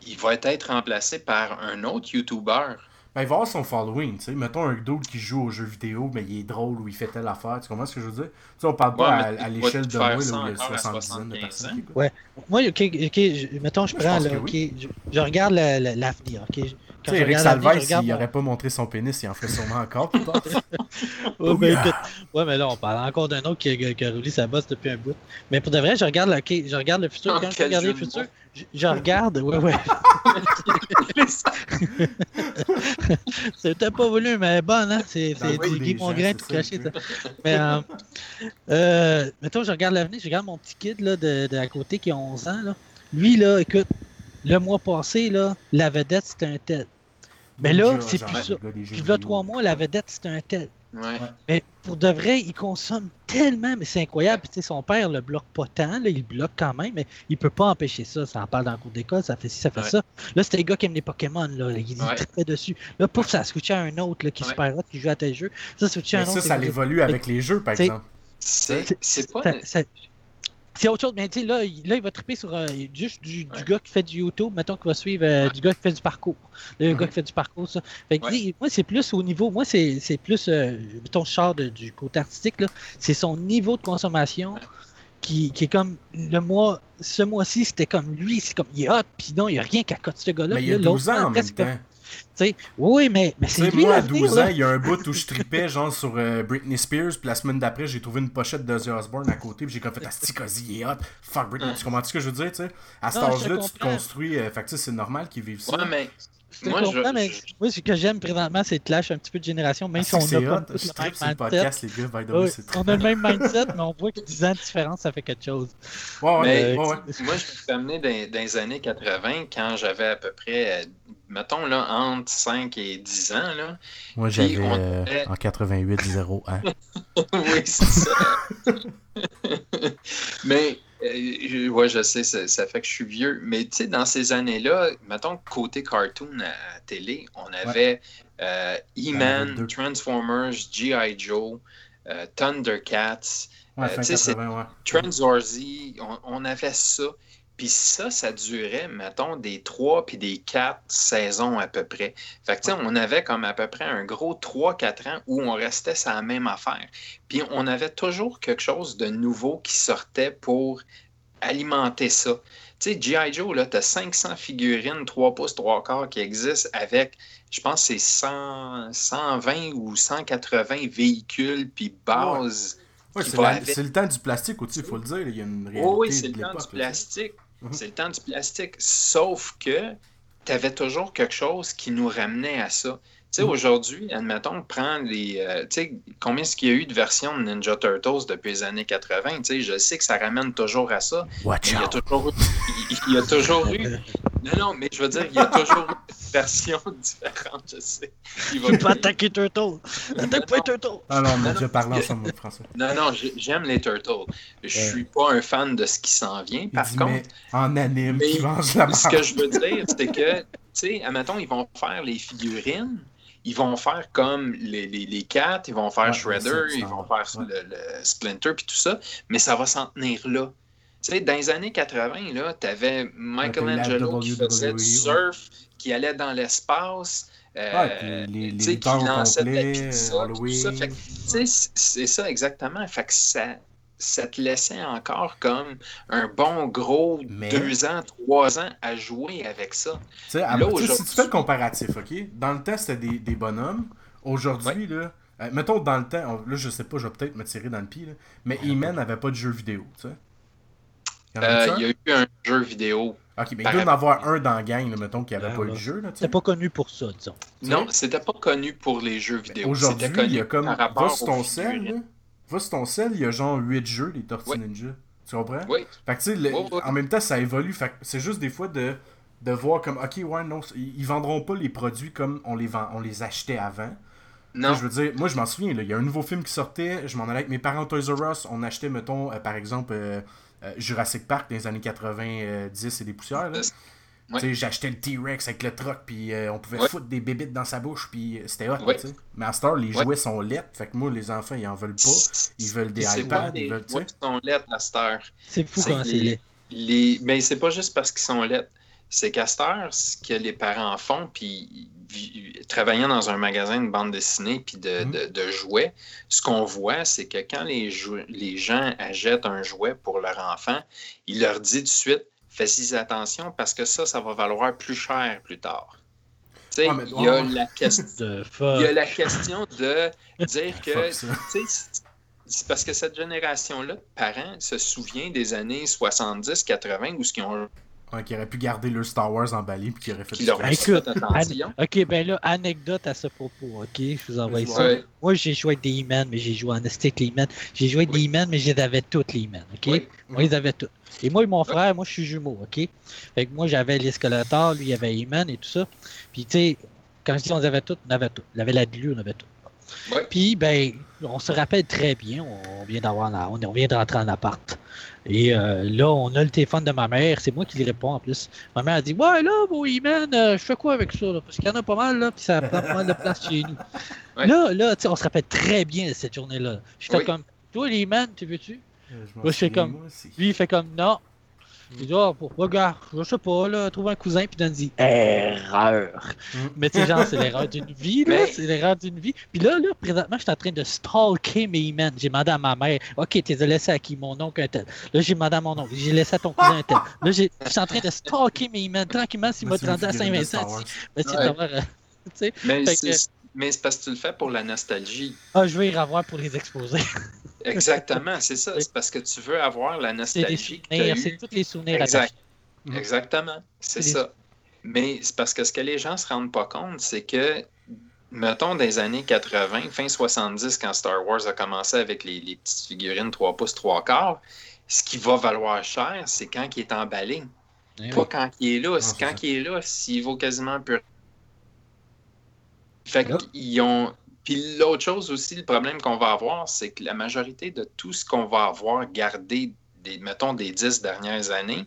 il va être remplacé par un autre YouTuber. Ben, il va avoir son following, tu sais. Mettons un dude qui joue aux jeux vidéo, mais il est drôle ou il fait telle affaire, tu comprends ce que je veux dire? Tu sais, on parle pas Ouais, à, l'échelle de moi, là, où il y a encore à 70 de 75 personnes. qui. Ouais. Moi, ok, ok, je- mettons, je prends, là, ok, oui. je, je regarde la- la- l'avenir, ok? Tu sais, Eric s'il mon- aurait pas montré son pénis, il en ferait sûrement encore plus tard. Ouais, ben, écoute, ouais, mais là, on parle encore d'un autre qui, a- qui a roulé sa bosse depuis un bout. Mais pour de vrai, je regarde, le- je regarde le futur. Oh, Quand je regarde le futur, je, je regarde. Ouais, ouais. C'était pas voulu, mais bonne, hein. C'est du Guy Mongrain tout caché, ça. Mais, euh, euh, mettons, je regarde l'avenir, je regarde mon petit kid, là, de, de à côté qui a 11 ans, là. Lui, là, écoute, le mois passé, là, la vedette, c'était un tel. Mais là, c'est plus ça. Puis là, trois mois, la vedette, c'était un tel. Ouais. Mais pour de vrai, il consomme tellement, mais c'est incroyable. Puis, tu sais, son père le bloque pas tant, là, il le bloque quand même, mais il peut pas empêcher ça. Ça en parle dans le cours d'école, ça fait ci, ça fait Ouais. ça. Là, c'était les gars qui aiment les Pokémon, là. Il, Ouais. trippait dessus. Là, pouf, ça a switché à un autre là, qui super hot, qui joue à tel jeu. Ça, switché à un ça, autre. ça qui- évolue avec les jeux, par exemple. C'est c'est pas. ça- ça- C'est autre chose, mais tu sais, là, il- là, il va triper sur euh, juste du, du Ouais. gars qui fait du YouTube, mettons qu'il va suivre euh, du gars qui fait du parcours. Le Mhm. gars qui fait du parcours, ça. Fait que, Ouais. moi, c'est plus au niveau, moi, c'est plus, euh, sors de- du côté artistique, là, c'est son niveau de consommation qui, qui est comme, le mois, ce mois-ci, c'était comme lui, c'est comme, il est hot, puis non, il n'y a rien qu'à côté de ce gars-là. Mais il y a là, l'autre, 12 ans en même presque, temps. tu sais, oui, mais, c'est lui moi, à l'avenir, 12 ans, il y a un bout où je tripais, genre, sur euh, Britney Spears, puis la semaine d'après, j'ai trouvé une pochette d'Ozzy Osbourne à côté, puis j'ai comme fait, Asti, est hot, fuck Britney, tu comprends ce que je veux dire, tu sais? À cet âge-là, tu te construis, euh, fait que c'est normal qu'ils vivent ça. Ouais, mais. Moi, je, comprends, mais je- moi, ce que j'aime présentement, c'est le clash un petit peu de génération, même Ah, si on a hot, comme le même mindset. podcast, les gars, by the way, Ouais, c'est très... on a le même mindset, mais on voit que 10 ans de différence, ça fait quelque chose. Ouais, ouais, Mais- ouais, ouais. Moi, je me suis amené dans, dans les années 80, quand j'avais à peu près, euh, mettons, là, entre 5 et 10 ans. Là. Moi, j'avais on euh, en 88 0 hein. oui, c'est ça. Mais, euh, je- ouais, je sais, ça, ça fait que je suis vieux. Mais, tu sais, dans ces années-là, mettons, côté cartoon à, à télé, on avait euh, E-Man. Transformers, G.I. Joe, euh, Thundercats. Ouais, Euh, fin tu sais, c'est- 80, ouais. Transwarzy, on, on avait ça. Puis ça, ça durait, mettons, des 3 puis des 4 saisons à peu près. Fait que, tu sais, on avait comme à peu près un gros 3-4 ans où on restait sur la même affaire. Puis on avait toujours quelque chose de nouveau qui sortait pour alimenter ça. Tu sais, G.I. Joe, là, tu as 500 figurines 3 pouces, 3 quarts qui existent avec, je pense, c'est 100, 120 ou 180 véhicules puis bases. Ouais, c'est le temps du plastique aussi, il faut le dire. Il y a une réalité Oui, oui, c'est le temps du là, Mhm. C'est le temps du plastique. Sauf que tu avais toujours quelque chose qui nous ramenait à ça. Tu sais, Mhm. aujourd'hui, admettons, prends les. euh, tu sais, combien est-ce qu'il y a eu de versions de Ninja Turtles depuis les années 80? Tu sais, je sais que ça ramène toujours à ça. Watch il y a toujours il y a toujours eu. Non, non, mais je veux dire, il y a toujours eu des versions différentes, je sais. Il va Tu peux venir. attaquer Turtle! Attaque pas Turtle! Ah non, on Non, a non, déjà parlé parce que- ensemble, François. Non, non, j'ai- j'aime les Turtles. Je Ouais. suis pas un fan de ce qui s'en vient. Par dit, contre, mais en anime, Mais la Ce que je veux dire, c'est que, tu sais, admettons, ils vont faire les figurines, ils vont faire comme les, les, les Cats, ils vont faire Ouais, Shredder, ils en- vont faire ouais. le, le Splinter, puis tout ça, mais ça va s'en tenir là. Tu sais, dans les années 80, là, tu avais Michelangelo qui WWE, faisait du surf, qui allait dans l'espace. euh, Ouais, les- les qui lançait de la pizza, tout ça. C'est- ça exactement. Fait que ça, ça te laissait encore comme un bon gros Mais- deux ans, trois ans à jouer avec ça. Là, si tu fais le comparatif, OK? Dans le temps, c'était des, des bonhommes. Aujourd'hui, là, euh, mettons dans le temps, on- là, je sais pas, je vais peut-être me tirer dans le pied, là, mais E-Man n'avait pas de jeu vidéo, tu sais. Il y en Euh, il y a eu un jeu vidéo. Ok, mais il doit y en avoir un dans la gang, là, mettons, qui avait Ouais, pas eu de jeu. C'est pas connu pour ça, disons. Non, c'était pas connu pour les jeux vidéo. Aujourd'hui, C'était il y a comme. Va sur ton sel. Va sur ton sel, il y a genre 8 jeux, les Tortues Oui. Ninja. Tu comprends? Oui, Fait que tu sais, le- Oui, oui. en même temps, ça évolue. Fait c'est juste des fois de de voir comme, ok, ouais, non, ils vendront pas les produits comme on les, vend, on les achetait avant. Non. Je veux dire, moi je m'en souviens, il y a un nouveau film qui sortait, je m'en allais avec mes parents Toys R Us, on achetait, mettons, euh, par exemple, euh, Jurassic Park dans les années 90 et des poussières. Là. Ouais. Tu sais, J'achetais le T-Rex avec le truck, puis euh, on pouvait Ouais. foutre des bébites dans sa bouche, puis euh, c'était hot. Ouais. Mais à les Ouais. jouets sont lettres, fait que moi, les enfants, ils en veulent pas. Ils veulent des iPads, ils des veulent, tu jouets sont lettres à heure. C'est fou que c'est laid. Les... Mais c'est pas juste parce qu'ils sont lettres. C'est qu'à cette heure, ce que les parents font, puis travaillant dans un magasin de bande dessinée puis de, Mhm. de- de jouets, ce qu'on voit, c'est que quand les, jou- les gens achètent un jouet pour leur enfant, ils leur disent tout de suite fais-y attention parce que ça, ça va valoir plus cher plus tard. Il y a la question. Y a la question de dire que c'est parce que cette génération-là de parents se souvient des années 70-80 où ce qu'ils ont Ouais, qui auraient pu garder leur Star Wars emballé, puis qui auraient fait qui leur. Écoute. Ok, ben là, anecdote à ce propos, ok? Je vous envoie ça. Ouais. Moi, j'ai joué avec des E-Man, mais j'ai joué en stick les E-Man. J'ai joué avec Oui. des E-Man, mais je les avais toutes, les E-Man, ok? Oui. On les avait toutes. Et moi et mon frère, moi, je suis jumeau, ok? Fait que moi, j'avais les Skeletor, lui, il avait E-Man et tout ça. Puis, tu sais, quand je dis on les avait toutes, on avait toutes. On avait la glu, on avait tout. Ouais. Puis, ben, on se rappelle très bien, on vient d'avoir, on on vient de rentrer en appart. Et euh, là, on a le téléphone de ma mère, c'est moi qui lui réponds en plus. Ma mère a dit Ouais, là, mon E-Man, euh, je fais quoi avec ça là? Parce qu'il y en a pas mal, là, puis ça prend pas mal de place chez nous. Ouais. Là, là, tu sais, on se rappelle très bien de cette journée-là. J'étais Oui. comme Toi, les E-Man, tu veux-tu? Euh, je Moi, je fais comme- moi aussi. Lui, il fait comme Non. Il dit Ah, pour- regarde, je sais pas, là, trouve un cousin, puis il dit Erreur. Mm. Mais tu sais, genre, c'est l'erreur d'une vie, là. Mais- C'est l'erreur d'une vie. Puis là, là, présentement, je suis en train de stalker mes E-Man. J'ai demandé à ma mère, OK, t'es laissé à qui Mon oncle un tel? Là, j'ai demandé à mon oncle, j'ai laissé à ton cousin un tel. Là, j'ai- je suis en train de stalker mes E-Man tranquillement s'il m'a rendu à Saint-Vincent. C'est Ouais. euh, Mais Fait c'est mais c'est parce que tu le fais pour la nostalgie. ah, je vais y revoir pour les exposer. Exactement, c'est ça. C'est parce que tu veux avoir la nostalgie que tu as souvenirs, eue. c'est tous les souvenirs Exact. Mhm. Exactement, c'est ça. Mais c'est parce que ce que les gens se rendent pas compte, c'est que, mettons, des années 80, fin 70, quand Star Wars a commencé avec les, les petites figurines 3 pouces, 3 quarts, ce qui va valoir cher, c'est quand il est emballé. Eh Pas oui. quand il est là. C'est quand ça. il est là, s'il vaut quasiment plus. Fait qu'ils ont. Puis l'autre chose aussi, le problème qu'on va avoir, c'est que la majorité de tout ce qu'on va avoir gardé, des, mettons, des dix dernières années,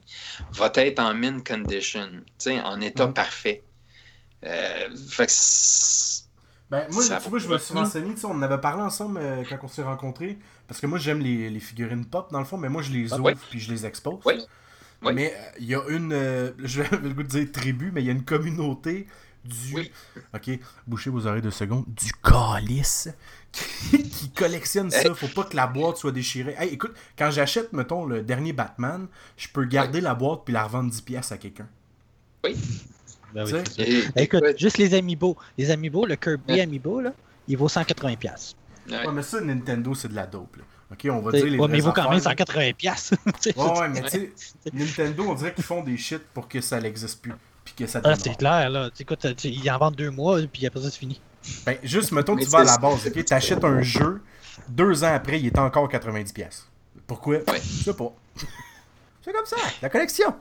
va être en min condition, tu sais, en état Mhm. parfait. Euh, fait que Ben, moi, Ça tu vois, je me suis renseigné, tu sais, on en avait parlé ensemble euh, quand on s'est rencontrés. Parce que moi, j'aime les, les figurines pop, dans le fond, mais moi, je les Ah, ouvre ouais. puis je les expose. Oui. Oui. Mais euh, il y a une, je vais le goût de dire tribu, mais il y a une communauté du. Oui. Ok, bouchez vos oreilles deux secondes. Du calice qui, qui collectionne ça. Faut pas que la boîte soit déchirée. Hey, écoute, quand j'achète, mettons, le dernier Batman, je peux garder la boîte puis la revendre 10$ piastres à quelqu'un. Ben oui, et- Écoute, écoute, juste les Amiibo. Les Amiibo, le Kirby Ouais. Amiibo, là, il vaut 180$. piastres. ouais. Ouais, mais ça, Nintendo, c'est de la dope. Là. Ok, on va dire les ouais, mais il vaut quand même affaires, là. 180$. piastres. Tu sais, Ouais, ouais, mais tu sais, Nintendo, on dirait qu'ils font des shit pour que ça n'existe plus. Puis que ça Ah, c'est clair, là. Écoute, ils en vendent deux mois, puis après ça, c'est fini. Ben, juste, mettons tu vas à la base, ok? T'achètes un jeu, deux ans après, il est encore 90$. piastres. Pourquoi? Ouais. Je sais pas. c'est comme ça, la collection.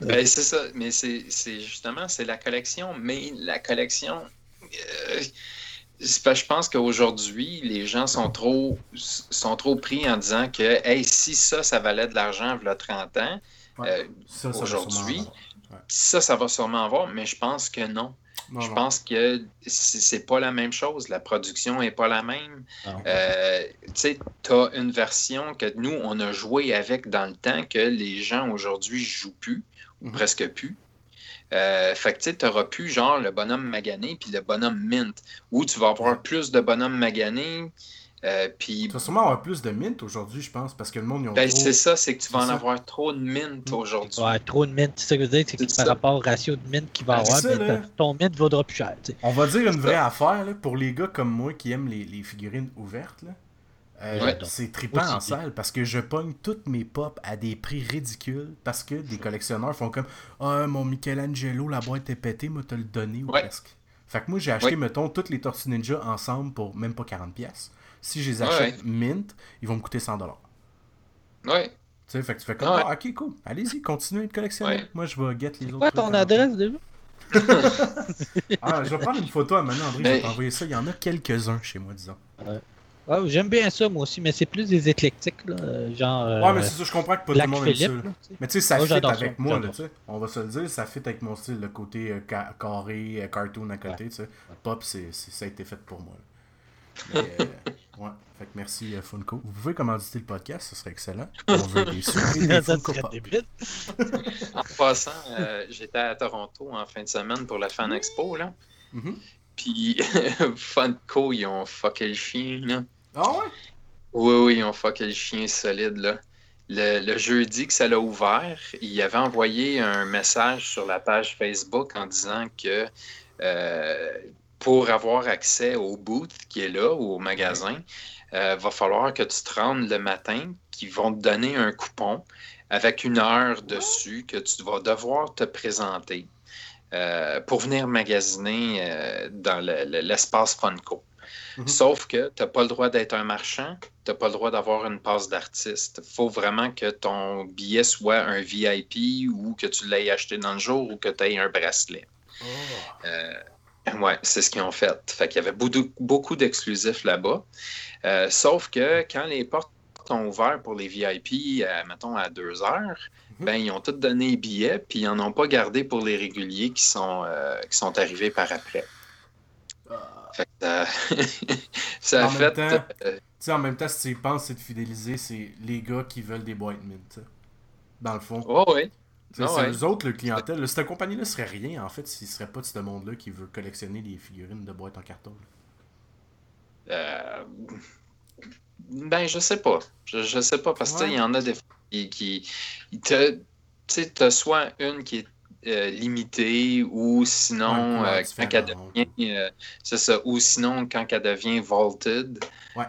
Ben, c'est ça, mais c'est c'est justement, c'est la collection, mais la collection, euh, je pense qu'aujourd'hui, les gens sont trop, sont trop pris en disant que, hey, si ça, ça valait de l'argent, il y a 30 ans, Ouais. euh, aujourd'hui, ça, ça va sûrement avoir, mais je pense que non. Non, je non. pense que c'est pas la même chose. La production est pas la même. Euh, tu sais, tu as une version que nous, on a joué avec dans le temps que les gens aujourd'hui jouent plus, ou Mhm. presque plus. Euh, fait que tu sais, t'auras plus genre le bonhomme magané puis le bonhomme mint, où tu vas avoir plus de bonhommes maganés. Euh, puis Tu vas sûrement avoir plus de mint aujourd'hui, je pense, parce que le monde, ils ont ben, trop... c'est ça, c'est que tu vas en ça. avoir trop de mint Mhm. aujourd'hui. Ouais, trop de mint. C'est ça que je veux dire, c'est que C'est par ça. rapport au ratio de mint qu'il va Ah, avoir, ça, ben, ton mint vaudra plus cher. On va dire une vraie ça. affaire, là, pour les gars comme moi qui aiment les, les figurines ouvertes, là. Euh, Ouais. C'est trippant Aussi. en salle parce que je pogne toutes mes pop à des prix ridicules parce que des collectionneurs font comme Ah, mon Michelangelo, la boîte est pétée, moi te le donné ou Ouais. presque. Fait que moi j'ai acheté, Ouais. mettons, toutes les Tortues Ninja ensemble pour même pas 40$. pièces Si je les Ouais, achète mint, ils vont me coûter 100$. Ouais. Tu sais, fait que tu fais comme, Ouais. ah, ok, cool, allez-y, continuez de collectionner. Ouais. Moi, je vais get les autres. quoi ton adresse déjà? Ah, je vais prendre une photo à maintenant, André, je vais Mais- t'envoyer ça. Il y en a quelques-uns chez moi, disons. Ah, J'aime bien ça, moi aussi, mais c'est plus des éclectiques, là, genre. euh, Ouais, mais c'est ça, je comprends que pas Black tout le monde aime ça. Philippe. là. Mais tu sais, ça Moi, fit avec ça, moi, là, tu sais. On va se le dire, ça fit avec mon style, le côté euh, ca- carré, euh, cartoon à côté, tu sais. Pop, c'est, c'est- ça a été fait pour moi. là. Mais, euh, ouais. Fait que merci, euh, Funko. Vous pouvez commanditer le podcast, ce serait excellent. On veut des Funko Pop. En passant, euh, j'étais à Toronto en fin de semaine pour la Fan Expo, là. Mhm. Puis Funko, ils ont fucké le chien, là. Ah ouais? Oui, oui, ils ont fucké le chien solide, là. Le, le jeudi que ça l'a ouvert, il avait envoyé un message sur la page Facebook en disant que euh, pour avoir accès au booth qui est là, ou au magasin, euh, va falloir que tu te rendes le matin, qu'ils vont te donner un coupon avec une heure dessus que tu vas devoir te présenter euh, pour venir magasiner euh, dans le- le- l'espace Funko. Mhm. Sauf que tu n'as pas le droit d'être un marchand, tu n'as pas le droit d'avoir une passe d'artiste. Il faut vraiment que ton billet soit un VIP ou que tu l'aies acheté dans le jour ou que tu aies un bracelet. Oh. Euh, ouais, c'est ce qu'ils ont fait. Fait qu'il y avait beaucoup, d'exclusifs là-bas. Euh, sauf que quand les portes ont ouvert pour les VIP, euh, mettons à deux heures, Mhm. ben, ils ont tous donné les billets, puis ils n'en ont pas gardé pour les réguliers qui sont, euh, qui sont arrivés par après. Fait que, ça a En même fait. temps- Tu sais, en même temps, si tu y penses, c'est de fidéliser, c'est les gars qui veulent des boîtes mint. Dans le fond. ouais, ouais. Ah c'est ouais. eux autres, le clientèle. Cette compagnie-là serait rien, en fait, s'il serait pas de ce monde-là qui veut collectionner des figurines de boîtes en carton. Euh, Ben, je sais pas. Je, je sais pas, parce que Ouais. il y en a des qui. qui te- Tu sais, tu as soit une qui est euh, limitée ou sinon, Ouais, euh, quand elle devient. euh, c'est ça. Ou sinon, quand elle devient vaulted, Ouais.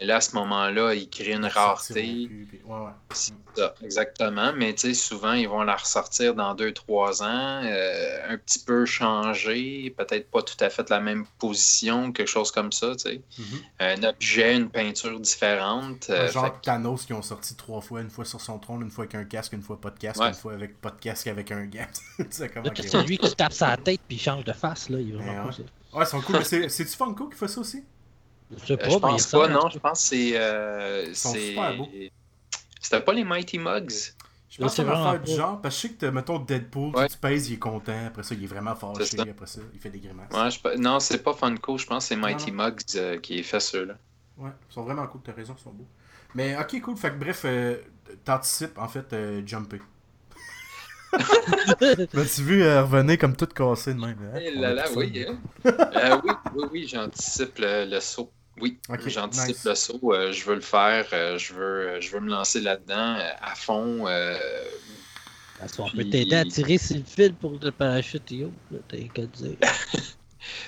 là, à ce moment-là, il crée une rareté. C'est ça, exactement. Mais tu sais, souvent, ils vont la ressortir dans 2-3 ans, un petit peu changé, peut-être pas tout à fait la même position, quelque chose comme ça, tu sais. Mhm. Un objet, une peinture différente. genre fait Thanos qui ont sorti trois fois, une fois sur son trône, une fois avec un casque, une fois pas de casque, une fois avec pas de casque avec un gant. Qu'ils- t'as celui qui tape sa tête puis il change de face, là. Il est vraiment ouais. cool, Ouais, ils sont cool. mais c'est- C'est-tu Funko qui fait ça aussi? Je sais Euh, pas, je pense pas, non. Je pense que c'est. euh, sont c'est- super beaux. C'était pas les Mighty Mugs? Je pense c'est va vraiment faire du genre, parce que je sais que, t'as, mettons, Deadpool, Ouais. tu pèses, il est content, après ça, il est vraiment fâché, C'est ça. après ça, il fait des grimaces. Ouais, je- Non, c'est pas Funko. Je pense que c'est Mighty non. Mugs euh, qui fait ceux-là. Ouais, ils sont vraiment cool, t'as raison, ils sont beaux. Mais ok, cool, fait que bref, euh, t'anticipes en fait euh, jumper. M'as-tu vu euh, revenir comme tout cassé de même? hein? Eh On là a là, oui. hein. Euh, oui, oui, oui, j'anticipe le, le saut. Oui, Ok, j'anticipe nice. le saut. euh, je veux le faire. euh, je, veux, je veux me lancer là-dedans euh, à fond. euh, Parce qu'on Puis- peut t'aider à tirer sur le fil pour le parachute ouvre, là. T'as qu'à dire.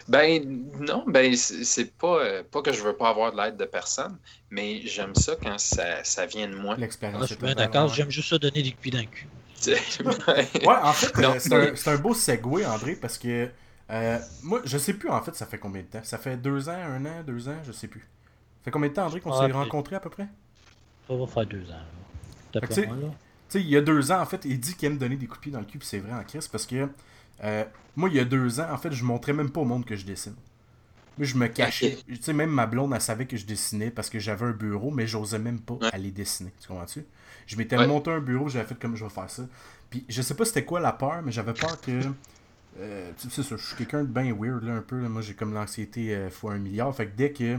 Ben non, ben c'est pas, euh, pas que je veux pas avoir de l'aide de personne, mais j'aime ça quand ça, ça vient de moi. Ah, L'expérience. je suis d'accord, j'aime juste ça donner des cuits dans le cul. Ben, Ouais, en fait, euh, c'est un, c'est un beau segue, André, parce que euh, moi, je sais plus en fait, ça fait combien de temps? Ça fait deux ans, un an, deux ans, je sais plus. Ça fait combien de temps, André, qu'on Ah, s'est puis- rencontrés à peu près? Ça va faire deux ans. tu sais- moi, là. Tu sais, il y a deux ans, en fait, il dit qu'il aime donner des coups de pied dans le cul, puis c'est vrai en crise, parce que euh, moi, il y a deux ans, en fait, je montrais même pas au monde que je dessine. Moi, je me cachais. Tu sais, même ma blonde, elle savait que je dessinais parce que j'avais un bureau, mais j'osais même pas Ouais. aller dessiner. Tu comprends-tu? Je m'étais Ouais. monté un bureau, j'avais fait comme je vais faire ça. Puis je sais pas c'était quoi la peur, mais j'avais peur que. euh, tu sais, ça, je suis quelqu'un de bien weird, là, un peu. là. Moi, j'ai comme l'anxiété euh, fois un milliard. Fait que dès que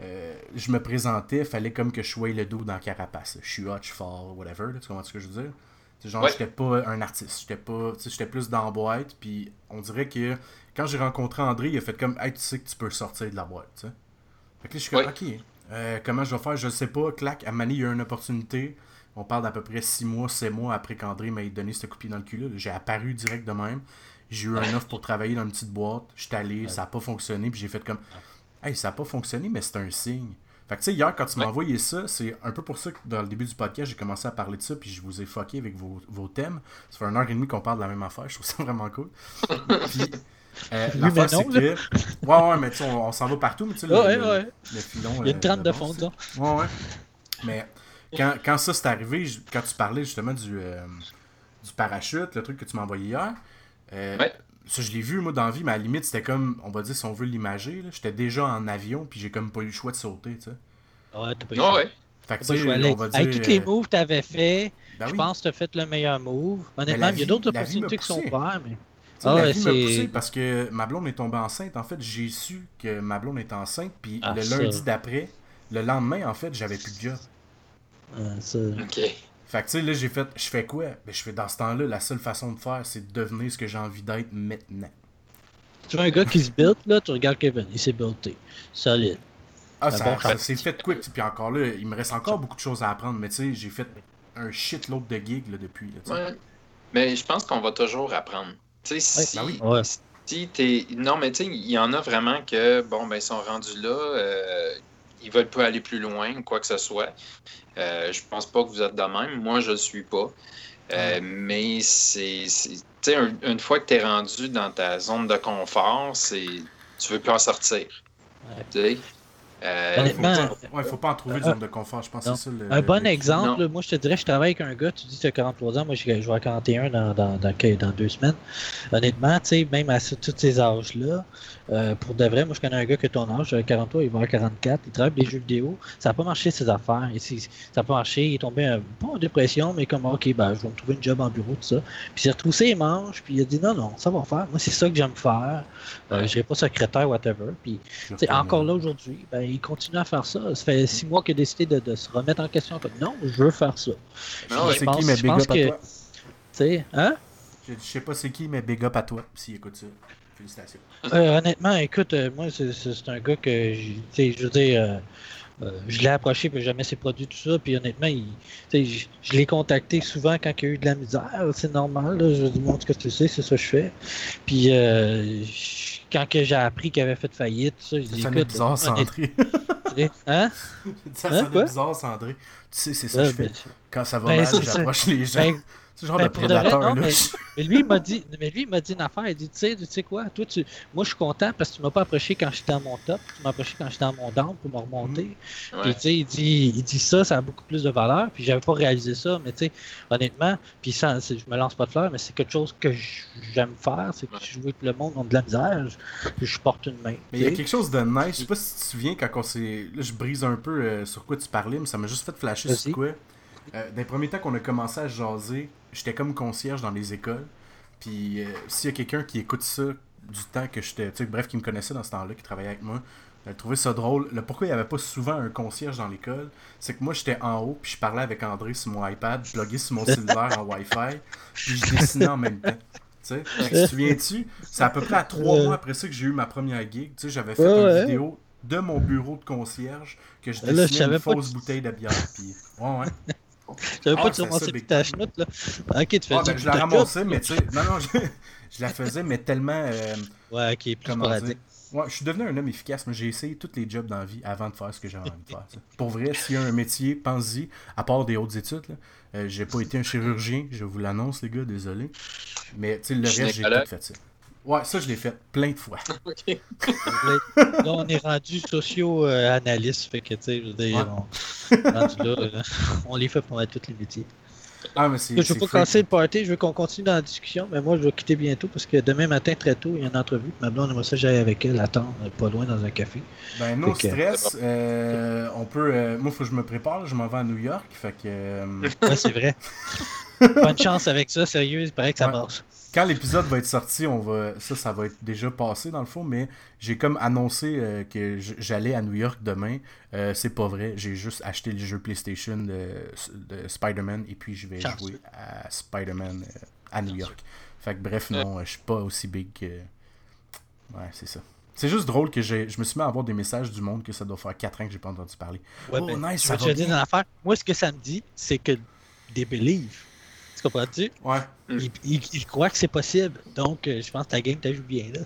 euh, je me présentais, fallait comme que je sois le dos dans la carapace. Je suis hot, je suis fort, whatever. là. tu comprends ce que je veux dire? C'est genre, Ouais. j'étais pas un artiste. J'étais pas. tu sais, J'étais plus dans la boîte. Puis on dirait que quand j'ai rencontré André, il a fait comme, hey, tu sais que tu peux sortir de la boîte. Fait que là, je suis comme, Ouais. ok, comment je vais faire, je sais pas. Clac, à Mani, il y a une opportunité. On parle d'à peu près 6 mois, 7 mois après qu'André m'ait donné ce coup de pied dans le cul-là. J'ai apparu direct de même. J'ai eu un offre pour travailler dans une petite boîte. J'étais allé, ça a pas fonctionné. Puis j'ai fait comme, hey, ça a pas fonctionné, mais c'est un signe. Fait que tu sais, hier, quand tu m'as Ouais. envoyé ça, c'est un peu pour ça que dans le début du podcast, j'ai commencé à parler de ça. Puis je vous ai fucké avec vos, vos thèmes. Ça fait une heure et demie qu'on parle de la même affaire. Je trouve ça vraiment cool. Puis. Euh, Oui, l'affaire, c'est que. Ouais, ouais, mais tu sais, on, on s'en va partout, mais tu sais, le, Ouais, le- ouais. le filon. Il y a une euh, trente de fond, disons. Ouais, ouais. Mais quand, quand ça s'est arrivé, je- quand tu parlais justement du, euh, du parachute, le truc que tu m'as envoyé hier, euh, Ouais. ça je l'ai vu moi dans la vie, mais à la limite c'était comme, on va dire si on veut l'imager, j'étais déjà en avion puis j'ai comme pas eu le choix de sauter, tu sais. Ouais, t'as pas eu Ah le ouais. Fait que choix. tu pas sais, le choix. on va Avec dire... tous les euh, moves que t'avais fait, ben je oui. pense que t'as fait le meilleur move. Honnêtement, il y a d'autres opportunités qui sont ouvertes, mais. Tu sais, Ah la ouais, vie m'a c'est- poussé parce que ma blonde est tombée enceinte. En fait, j'ai su que ma blonde est enceinte, puis Ah, le lundi d'après, le lendemain, en fait, j'avais plus de job. Euh, ça- OK. Fait que tu sais, là, j'ai fait, je fais quoi? Ben, je fais dans ce temps-là, la seule façon de faire, c'est de devenir ce que j'ai envie d'être maintenant. Tu vois un gars qui se build, là, tu regardes Kevin, il s'est buildé. Solide. Ah, ça, bon ça fait. s'est fait quick, puis encore là, il me reste encore beaucoup de choses à apprendre, mais tu sais, j'ai fait un shitload de gigs là, depuis. Là. Ouais. Mais je pense qu'on va toujours apprendre. Tu sais, si, ben oui. Ouais. si t'es. Non, mais tu sais, il y en a vraiment que, bon, ben, ils sont rendus là, euh, ils veulent pas aller plus loin ou quoi que ce soit. Euh, je pense pas que vous êtes de même. Moi, je le suis pas. Euh, Mais c'est. un- une fois que tu es rendu dans ta zone de confort, c'est. Tu veux plus en sortir. Ouais. Sais? Euh, Faut Honnêtement, pas, ouais, faut pas en trouver de zone de confort, je pense non. ça le. Un bon le- exemple, Non. moi je te dirais, je travaille avec un gars, tu dis que tu as 43 ans, moi je vais à 41 dans, dans, dans, dans deux semaines. Honnêtement, tu sais, même à tous ces âges-là, euh, pour de vrai, moi je connais un gars que ton âge, euh, 43, il va avoir 44, il travaille des jeux vidéo, ça n'a pas marché ses affaires, et si- ça n'a pas marché, il est tombé un- pas en dépression, mais comme ok, ben je vais me trouver une job en bureau, tout ça. Puis il s'est retroussé les manches, puis il a dit non, non, ça va faire, moi c'est ça que j'aime faire, euh, je serai pas secrétaire, whatever. Puis je encore là aujourd'hui, ben, il continue à faire ça. Ça fait six mois qu'il a décidé de, de se remettre en question. En fait, non, je veux faire ça. Ouais. C'est pense- qui, mais je big pense up à que- toi? Tu sais, hein? Je, je sais pas c'est qui, mais big up à toi, s'il écoute ça. Félicitations. Euh, honnêtement, écoute, euh, moi, c'est- un gars que, je veux dire, euh, euh, je l'ai approché, puis jamais ses produits, tout ça. Puis honnêtement, il, je, je l'ai contacté souvent quand il y a eu de la misère. C'est normal. Là, je dis, bon, ce que tu sais, c'est ça que je fais. Puis je- quand que j'ai appris qu'il avait fait faillite, ça, je dis, Ça écoute, bizarre, Sandré. hein? ça Hein, quoi? bizarre, Sandré. Tu sais, c'est ça que Ouais, je fais. ben, Quand ça va ben, mal, ça. j'approche les gens. ben, C'est le genre ben, de pour de vrai, prédateur, non, là. mais- Mais lui, il m'a dit, mais lui, il m'a dit une affaire. Il dit, tu sais, tu sais quoi, toi, tu, moi, je suis content parce que tu m'as pas approché quand j'étais à mon top, tu m'as approché quand j'étais à mon down pour me remonter. Puis, Ouais. tu sais, il dit, il dit ça, ça a beaucoup plus de valeur. Puis, j'avais pas réalisé ça, mais tu sais, honnêtement, puis ça, je me lance pas de fleurs, mais c'est quelque chose que j'aime faire. C'est que je veux que le monde ait de la misère, je, je porte une main. Mais il y a quelque chose de nice. Je sais pas si tu te souviens quand on s'est. Là, je brise un peu euh, sur quoi tu parlais, mais ça m'a juste fait flasher sur quoi. Euh, dans les premiers temps qu'on a commencé à jaser, j'étais comme concierge dans les écoles. Puis euh, s'il y a quelqu'un qui écoute ça du temps que j'étais. Tu sais, bref, qui me connaissait dans ce temps-là, qui travaillait avec moi, j'ai trouvé ça drôle. Le pourquoi il n'y avait pas souvent un concierge dans l'école, c'est que moi j'étais en haut, puis je parlais avec André sur mon iPad, plugué sur mon cellulaire en Wi-Fi, puis je dessinais en même temps. Tu te souviens-tu? C'est à peu près à trois mois après ça que j'ai eu ma première gig. Tu sais, j'avais fait Ouais, une ouais. vidéo de mon bureau de concierge que je Là, je dessinais une fausse que- bouteille de bière. Puis... Ouais, ouais. Je savais Ah, pas ça, plus Big ta chenoute, là. Ok, tu fais Ah, du ben, je la ramassais, mais tu sais, non, non, je, je la faisais, mais tellement. euh, Ouais, ok, plus comment sporadique. dire. Ouais, je suis devenu un homme efficace, mais j'ai essayé tous les jobs dans la vie avant de faire ce que j'avais envie de faire. Pour vrai, s'il y a un métier, pense-y, à part des hautes études, là, euh, j'ai pas été un chirurgien, je vous l'annonce, les gars, désolé. Mais tu sais, le reste, j'ai tout fait ça. Ouais, ça, je l'ai fait plein de fois. OK. Là, on est rendu socio-analyste, fait que, tu sais, je veux dire, on, rendu là, on les fait pour tous les métiers. Ah, mais c'est. Je veux pas casser le party, je veux qu'on continue dans la discussion, mais moi, je vais quitter bientôt parce que demain matin, très tôt, il y a une entrevue. Ma blonde aimerait ça, j'aille avec elle attendre euh, pas loin dans un café. Ben, no Fait que- stress. euh, on peut. euh, moi, faut que je me prépare. Je m'en vais à New York. Fait que. euh, Ouais, c'est vrai. Bonne chance avec ça, sérieux, il paraît que ça Ouais. marche. Quand l'épisode va être sorti, on va. Ça, ça va être déjà passé dans le fond. Mais j'ai comme annoncé euh, que j'allais à New York demain. Euh, c'est pas vrai. J'ai juste acheté le jeu PlayStation de, de Spider-Man. Et puis, je vais jouer à Spider-Man euh, à New York. Fait que, bref, non, je suis pas aussi big que. Ouais, c'est ça. C'est juste drôle que je me suis mis à avoir des messages du monde que ça doit faire 4 ans que j'ai pas entendu parler. Ouais, Oh, ben, nice, ça va dire dans. Moi, ce que ça me dit, c'est que des believe. Tu comprends-tu? Ouais. Ils croient que c'est possible. Donc, euh, je pense que ta game, t'as joué bien, là.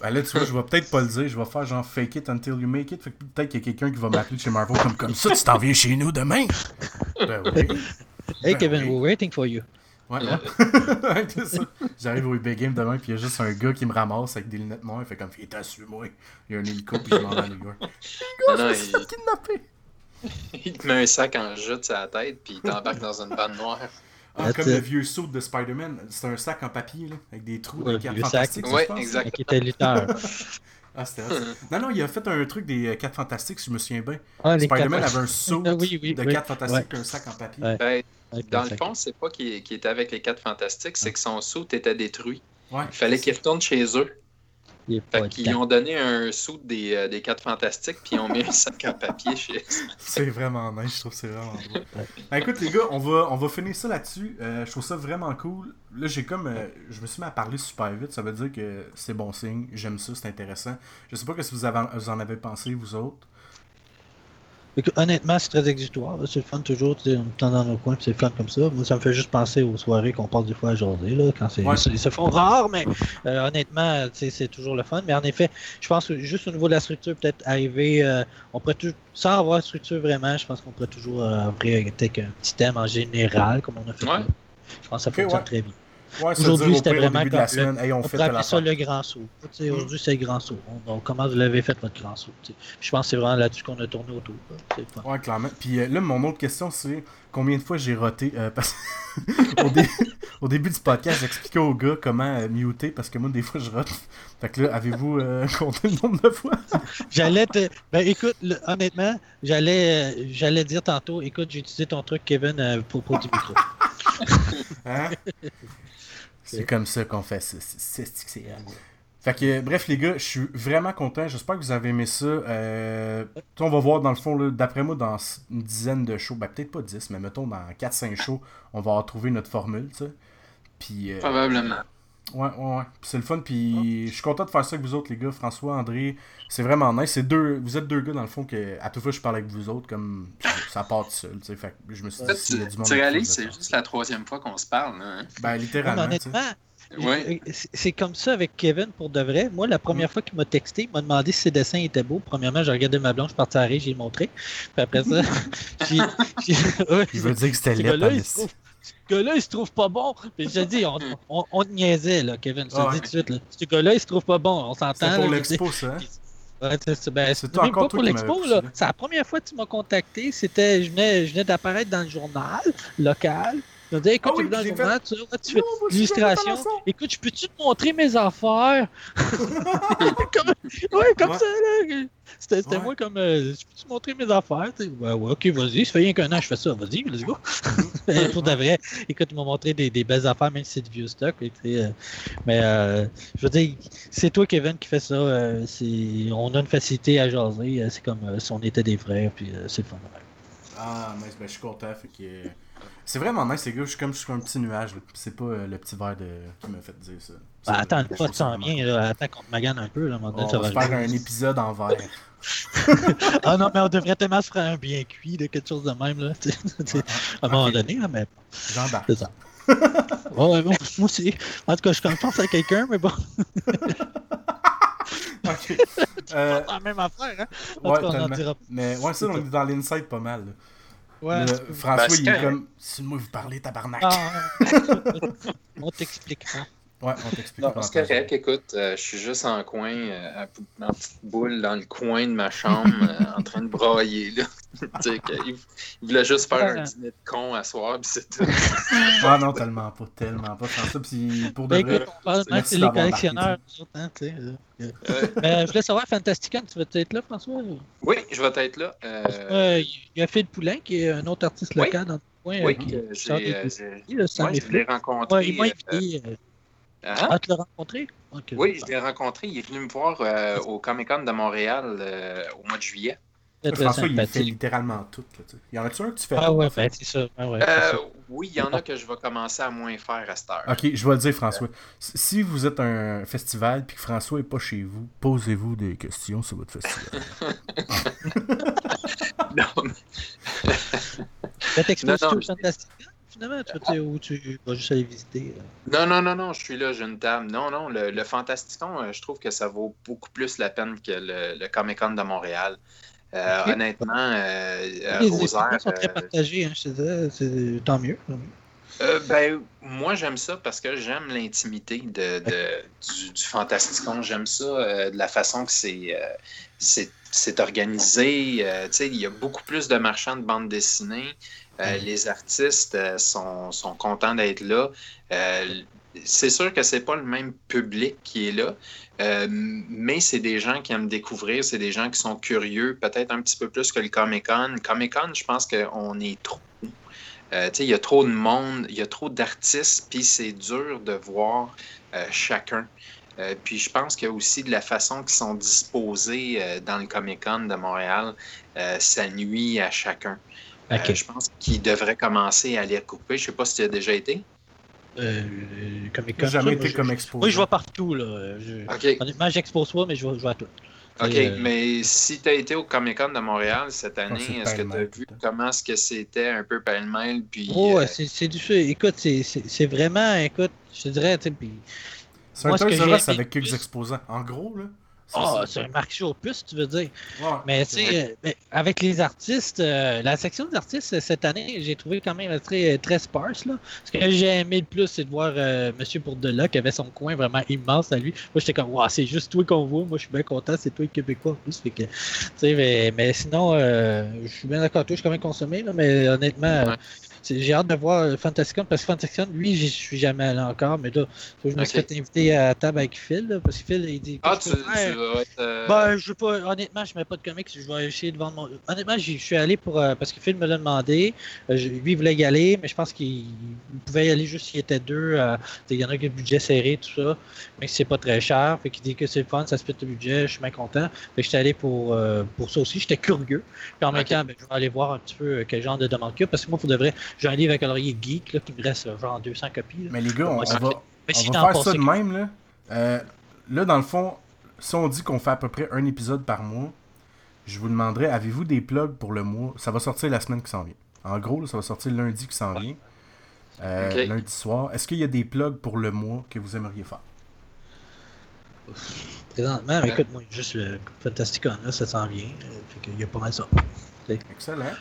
Ben là, tu vois, je vais peut-être pas le dire. Je vais faire genre fake it until you make it. Fait que peut-être qu'il y a quelqu'un qui va m'appeler de chez Marvel comme, comme ça, tu t'en viens chez nous demain. Ben oui. Hey, Ben Kevin, oui. we're waiting for you. Ouais, ouais. Ouais, c'est ça. J'arrive au eBay Game demain, puis il y a juste un gars qui me ramasse avec des lunettes noires. Il fait comme, il est à moi. Il y a un hélico, puis je m'en vais à New York. Non, je suis il- fait kidnapper. il te met un sac en jute sur la tête, puis il t'embarque dans une bande noire. Ah, comme le vieux saut de Spider-Man. C'est un sac en papier, là, avec des trous, ouais, des fantastiques. Oui, exact. Qui était lutteur. ah, c'était Non, non, il a fait un truc des 4 fantastiques, si je me souviens bien. Ah, Spider-Man avait un saut oui, oui, de 4 fantastiques, un sac en papier. Ben, dans le fond, c'est pas qu'il était avec les 4 fantastiques, c'est que son saut était détruit. il fallait qu'il retourne chez eux. Fait qu'ils ont donné un sou des, euh, des 4 fantastiques, puis ils ont mis un sac en papier chez C'est vraiment nice, je trouve que c'est vraiment beau. Ben, écoute, les gars, on va, on va finir ça là-dessus. Euh, je trouve ça vraiment cool. Là, j'ai comme. Euh, je me suis mis à parler super vite, ça veut dire que c'est bon signe. J'aime ça, c'est intéressant. Je sais pas ce que vous, avez, vous en avez pensé, vous autres honnêtement, c'est très exutoire. C'est le fun toujours, on est dans nos coins, c'est le fun comme ça. Moi, ça me fait juste penser aux soirées qu'on passe des fois à journée, là, quand c'est, ils se font rares, mais euh, honnêtement, c'est toujours le fun. Mais en effet, je pense que juste au niveau de la structure, peut-être arriver, euh, on pourrait toujours, sans avoir de structure vraiment, je pense qu'on pourrait toujours euh, ouvrir peut-être un petit thème en général, comme on a fait. Je pense que ça fonctionne très bien. Aujourd'hui, c'était vraiment comme la semaine, on, fait appeler ça le grand saut. Mm. Aujourd'hui, c'est le grand saut. Donc, comment vous l'avez fait, votre grand saut? Je pense que c'est vraiment là-dessus qu'on a tourné autour. Oui, clairement. Puis euh, là, mon autre question, c'est combien de fois j'ai roté euh, parce... au, début du podcast, j'expliquais aux gars comment euh, muter parce que moi, des fois, je rote. Fait que là, avez-vous compté le nombre de fois? j'allais te. Ben écoute, honnêtement, j'allais j'allais dire tantôt, écoute, j'ai utilisé ton truc, Kevin, pour, pour du micro. hein? C'est comme ça qu'on fait ça. C'est Fait que, bref, les gars, je suis vraiment content. J'espère que vous avez aimé ça. Euh, on va voir, dans le fond, d'après moi, dans une dizaine de shows, ben, peut-être pas 10, mais mettons dans 4-5 shows, on va retrouver notre formule, tu sais. Puis, euh, Probablement. Ouais, ouais, ouais. C'est le fun. Puis je suis content de faire ça avec vous autres, les gars. François, André, c'est vraiment nice. C'est deux, vous êtes deux gars, dans le fond, que à toute fois je parle avec vous autres, comme ça part tout seul. Fait je me suis dit, tu, y du monde tu réalises, c'est juste la troisième fois qu'on se parle. Hein? Ben, littéralement. honnêtement, ouais. c'est comme ça avec Kevin pour de vrai. Moi, la première mm. fois qu'il m'a texté, il m'a demandé si ses dessins étaient beaux. Premièrement, j'ai regardé ma blonde, je suis parti à la j'ai montré. Puis après ça, j'ai. il veut dire que c'était laid, ce gars-là, il se trouve pas bon. Puis je dis, on, on, on, te niaisait, là, Kevin. Je te dis tout de suite. Là. Ce gars-là, il se trouve pas bon. On s'entend. C'est pour l'expo, ça. Hein? Ouais, c'est ben, même pas pour l'expo. C'est la première fois que tu m'as contacté. C'était, je venais, je venais d'apparaître dans le journal local. Je me dit, écoute, ah oui, dans le journal, tu, tu fais l'illustration. Écoute, je peux-tu te montrer mes affaires? comme, ouais, comme ça, là. C'était moi comme, euh, je peux-tu te montrer mes affaires? Ouais, ouais, ok, vas-y, ça fait rien qu'un an je fais ça. Vas-y, let's go. Pour de vrai, écoute, ils m'ont montré des, des, belles affaires, même si c'est du vieux stock. euh, mais, euh, je veux dire, c'est toi, Kevin, qui fais ça. Euh, on a une facilité à jaser. Euh, c'est comme si on était des frères, puis c'est le fun. Ah, mais ben, je suis content. Fait que c'est vraiment nice, les gars. Je suis comme sur un petit nuage. C'est pas euh, le petit verre de... qui m'a fait dire ça. Bah, attends, le pot s'en vient. Attends qu'on te magane un peu. Là, on va faire un épisode en verre. ah non, mais on devrait tellement se faire un bien cuit, de quelque chose de même. Là, à un moment donné, là, mais. J'embarque. C'est ça. ouais, bon, moi aussi. En tout cas, je pense à quelqu'un, mais bon. ok. Euh... la même affaire, hein? ouais, cas, Mais ouais, ça, on est dans l'inside pas mal. Là. Ouais. François, il est comme. Si moi vous parlez, tabarnak. Ah, on t'explique ça. Ouais, on t'explique. C'est correct, écoute, euh, je suis juste en coin, euh, en petite boule dans le coin de ma chambre, euh, en train de brailler. Là. il, voulait juste faire un dîner de con à soir, puis c'est tout. ah non, tellement pas, tellement pas. ça, puis pour de ben, vrai. c'est les collectionneurs, hein. Mais je voulais savoir, Fantasticon, tu vas être là, François? Oui, je vais être là. il y a Phil Poulain, qui est un autre artiste local dans le coin. Oui, je l'ai rencontré. il m'a invité. Hein? Ah, tu l'as rencontré? oui, je l'ai rencontré. Il est venu me voir euh, au Comic Con de Montréal euh, au mois de juillet. François, il fait littéralement tout. Là, y en a-tu un que tu fais Ah ouais, ben, c'est ça. Ah ouais, euh, oui, il y en a que je vais commencer à moins faire à cette heure. Ok, je vais le dire, François. Si vous êtes un festival et que François n'est pas chez vous, posez-vous des questions sur votre festival. non. Cette exposition fantastique finalement, ou tu vas juste aller visiter? Euh? Non, non, non, non, je suis là, j'ai une table. Non, non, le, le Fantasticon, euh, je trouve que ça vaut beaucoup plus la peine que le, Comic Con de Montréal. Euh, honnêtement, euh, les Rosaire, sont très partagés, hein, c'est tant mieux. ben, moi, j'aime ça parce que j'aime l'intimité de, de, du, du Fantasticon. J'aime ça de la façon que c'est c'est organisé. tu sais, il y a beaucoup plus de marchands de bande dessinée. Les artistes sont, sont, contents d'être là. c'est sûr que c'est pas le même public qui est là, mais c'est des gens qui aiment découvrir, c'est des gens qui sont curieux, peut-être un petit peu plus que le Comic-Con. Comic-Con, je pense qu'on est trop euh, il y a trop de monde, il y a trop d'artistes, puis c'est dur de voir euh, chacun. Euh, puis je pense qu'il y a aussi de la façon qu'ils sont disposés dans le Comic Con de Montréal, ça nuit à chacun. Je pense qu'il devrait commencer à les recouper. Je ne sais pas si tu as déjà été. Euh, Comic Con. jamais été comme exposé. Oui, je vois partout. Là. Je... Honnêtement, j'expose pas, mais je vois, je vois tout. OK, euh, mais si tu as été au Comic Con de Montréal cette ah, année, est-ce que tu as vu comment ce que c'était un peu pêle-mêle? Puis, oh, euh... c'est du Écoute, c'est vraiment, écoute, je te dirais, tu sais, puis. C'est un Toys avec quelques exposants. En gros, là. Ah, c'est un marché opus, tu veux dire. mais tu sais, euh, avec les artistes, euh, la section des artistes euh, cette année, j'ai trouvé quand même très, très sparse. Là. Ce que j'ai aimé le plus, c'est de voir Monsieur Bourdela qui avait son coin vraiment immense à lui. Moi, j'étais comme, wow, c'est juste toi qu'on voit. Moi, je suis bien content, c'est toi le Québécois en plus. Fait que, mais, mais sinon, je suis bien d'accord, je suis quand même consommé, là, mais honnêtement, j'ai hâte de voir euh, Fantasticon parce que Fantasticon, lui, je suis jamais allé encore, mais là, faut que je me suis fait inviter à table avec Phil, parce que Phil, il dit. Ah, tu, tu vas être. Euh, ben, je veux pas, honnêtement, je mets pas de comics, je vais essayer de vendre mon. Honnêtement, je suis allé pour. Euh, parce que Phil me l'a demandé. lui, il voulait y aller, mais je pense qu'il pouvait y aller juste s'il était deux. il y en a qui ont le budget serré, tout ça, mais c'est pas très cher. Fait qu'il dit que c'est fun, ça se fait le budget, je suis bien content. Fait que j'étais allé pour, pour ça aussi, j'étais curieux. Puis en même temps, ben, je vais aller voir un petit peu quel genre de demande qu'il y a, parce que moi, il faudrait. J'ai un livre avec colorier geek là, qui me reste genre 200 copies. Mais les gars, on, va, faire ça de même. Là. Euh, là, dans le fond, si on dit qu'on fait à peu près un épisode par mois, je vous demanderais, avez-vous des plugs pour le mois? Ça va sortir la semaine qui s'en vient. En gros, ça va sortir lundi qui s'en vient. Euh, lundi soir. Est-ce qu'il y a des plugs pour le mois que vous aimeriez faire? Présentement, écoute, moi, juste le Fantasticon, là, ça s'en vient. Il y a pas mal ça. Excellent.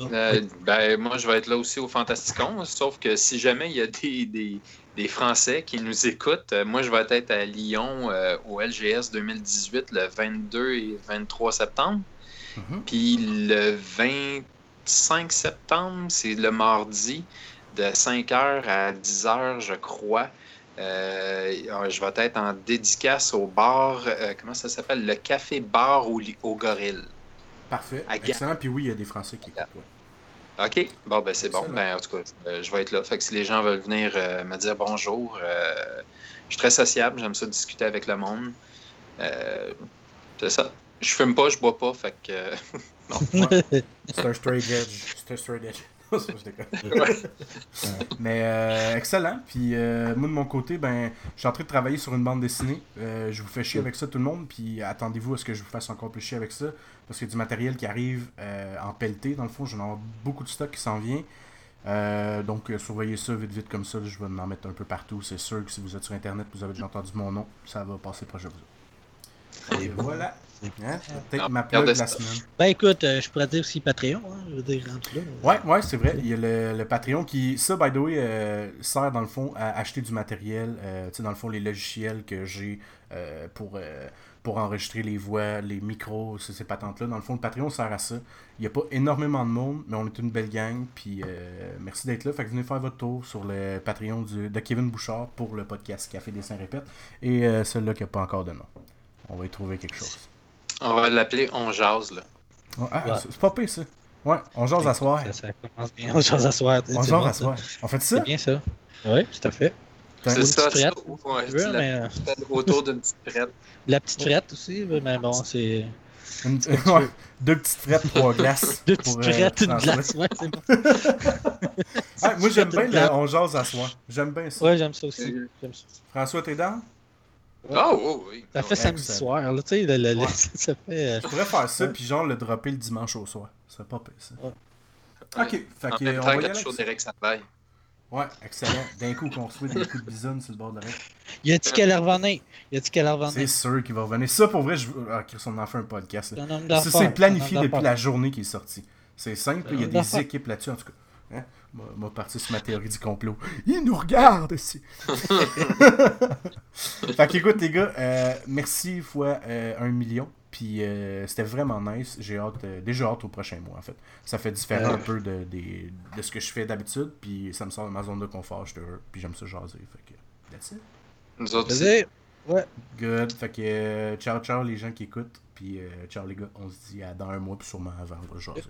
Euh, ben, moi, je vais être là aussi au Fantasticon, sauf que si jamais il y a des, des, Français qui nous écoutent, euh, moi, je vais être à Lyon euh, au LGS 2018 le 22 et 23 septembre. Mhm. Puis le 25 septembre, c'est le mardi, de 5h à 10h, je crois. je vais être en dédicace au bar, comment ça s'appelle? Le Café Bar au, au Gorille. Parfait. Excellent. Puis oui, il y a des Français qui écoutent. OK. Bon, ben c'est bon. Ben, en tout cas, euh, je vais être là. Fait que si les gens veulent venir euh, me dire bonjour, euh, je suis très sociable. J'aime ça discuter avec le monde. c'est ça. Je fume pas, je bois pas. Fait que. non. c'est un straight edge. C'est un straight edge. Mais euh, excellent. Puis euh, moi de mon côté, ben, je suis en train de travailler sur une bande dessinée. Euh, je vous fais chier avec ça tout le monde. Puis attendez-vous à ce que je vous fasse encore plus chier avec ça. Parce qu'il y a du matériel qui arrive en pelleté. Dans le fond, j'en ai beaucoup de stock qui s'en vient. donc surveillez ça vite vite comme ça. Je vais en mettre un peu partout. C'est sûr que si vous êtes sur internet, vous avez déjà entendu mon nom. Ça va passer proche de vous. Et voilà. Hein? Peut-être ma plug de la semaine. Ben écoute, euh, je pourrais dire aussi Patreon. Hein, je veux dire, là. Ouais, ouais, c'est vrai. Il y a le, Patreon qui, ça, by the way, euh, sert dans le fond à acheter du matériel. Euh, tu sais, dans le fond, les logiciels que j'ai pour, pour enregistrer les voix, les micros, ces, patentes-là. Dans le fond, le Patreon sert à ça. Il n'y a pas énormément de monde, mais on est une belle gang. Puis merci d'être là. Fait que venez faire votre tour sur le Patreon de Kevin Bouchard pour le podcast Café des Saints Répète. Et celui-là qui n'a pas encore de nom. On va y trouver quelque chose. On va l'appeler On jase, là. Ah, C'est pas pire, ça. Ouais, on jase à soir. Ça, commence bien. On jase à soir. On jase à soir. On fait ça? C'est bien ça. Oui, tout à fait. C'est ça, ouais, mais... Euh, autour d'une petite frette. La petite frette aussi, mais bon, c'est. deux petites frettes, trois glaces. Deux petites euh, frettes, une glace, ouais, c'est bon. ah, moi, j'aime bien le on jase à soir. J'aime bien ça. Ouais, j'aime ça aussi. François, t'es dans? Oh, oui. Ça fait samedi soir, là, tu sais, le, le, ça fait... Euh, Je pourrais faire ça, puis genre le dropper le dimanche au soir. C'est pas pire, ça. Ok, fait que, on va y aller Ouais, excellent. D'un coup, qu'on reçoit des coups de bison sur le bord de la Il a dit qu'elle revenir? Il a dit qu'elle revenir? C'est sûr qu'il va revenir. Ça, pour vrai, je... ah, on en fait un podcast. Ça, c'est planifié depuis la journée qu'il est sorti. C'est simple, il y a des équipes là-dessus, en tout cas. Hein? m'a parti sur ma théorie du complot. Il nous regarde ici. fait qu'écoute, les gars, euh, merci fois euh, un million. Puis euh, c'était vraiment nice. J'ai hâte, euh, déjà hâte au prochain mois en fait. Ça fait différent Ouais. un peu de, des- de ce que je fais d'habitude. Puis ça me sort de ma zone de confort, je suis heureux. Puis j'aime ça jaser. Fait que, that's it. Nous autres aussi. Plaisir. Good. Fait que euh, ciao ciao les gens qui écoutent. Puis euh, ciao les gars. On se dit à dans un mois, puis sûrement avant, on va jaser.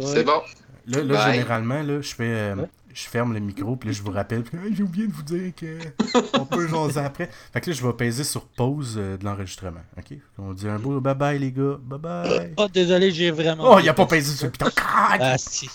C'est bon. Là, là généralement, là, je fais. euh, Ouais. Je ferme le micro, puis là, je vous rappelle. Puis, Hey, j'ai oublié de vous dire que on peut jaser après. Fait que là, je vais peser sur pause euh, de l'enregistrement. OK? On dit un beau bye bye, les gars. Bye bye. Oh, désolé, j'ai vraiment. Oh, il a pas pesé sur le piton. Ah, si.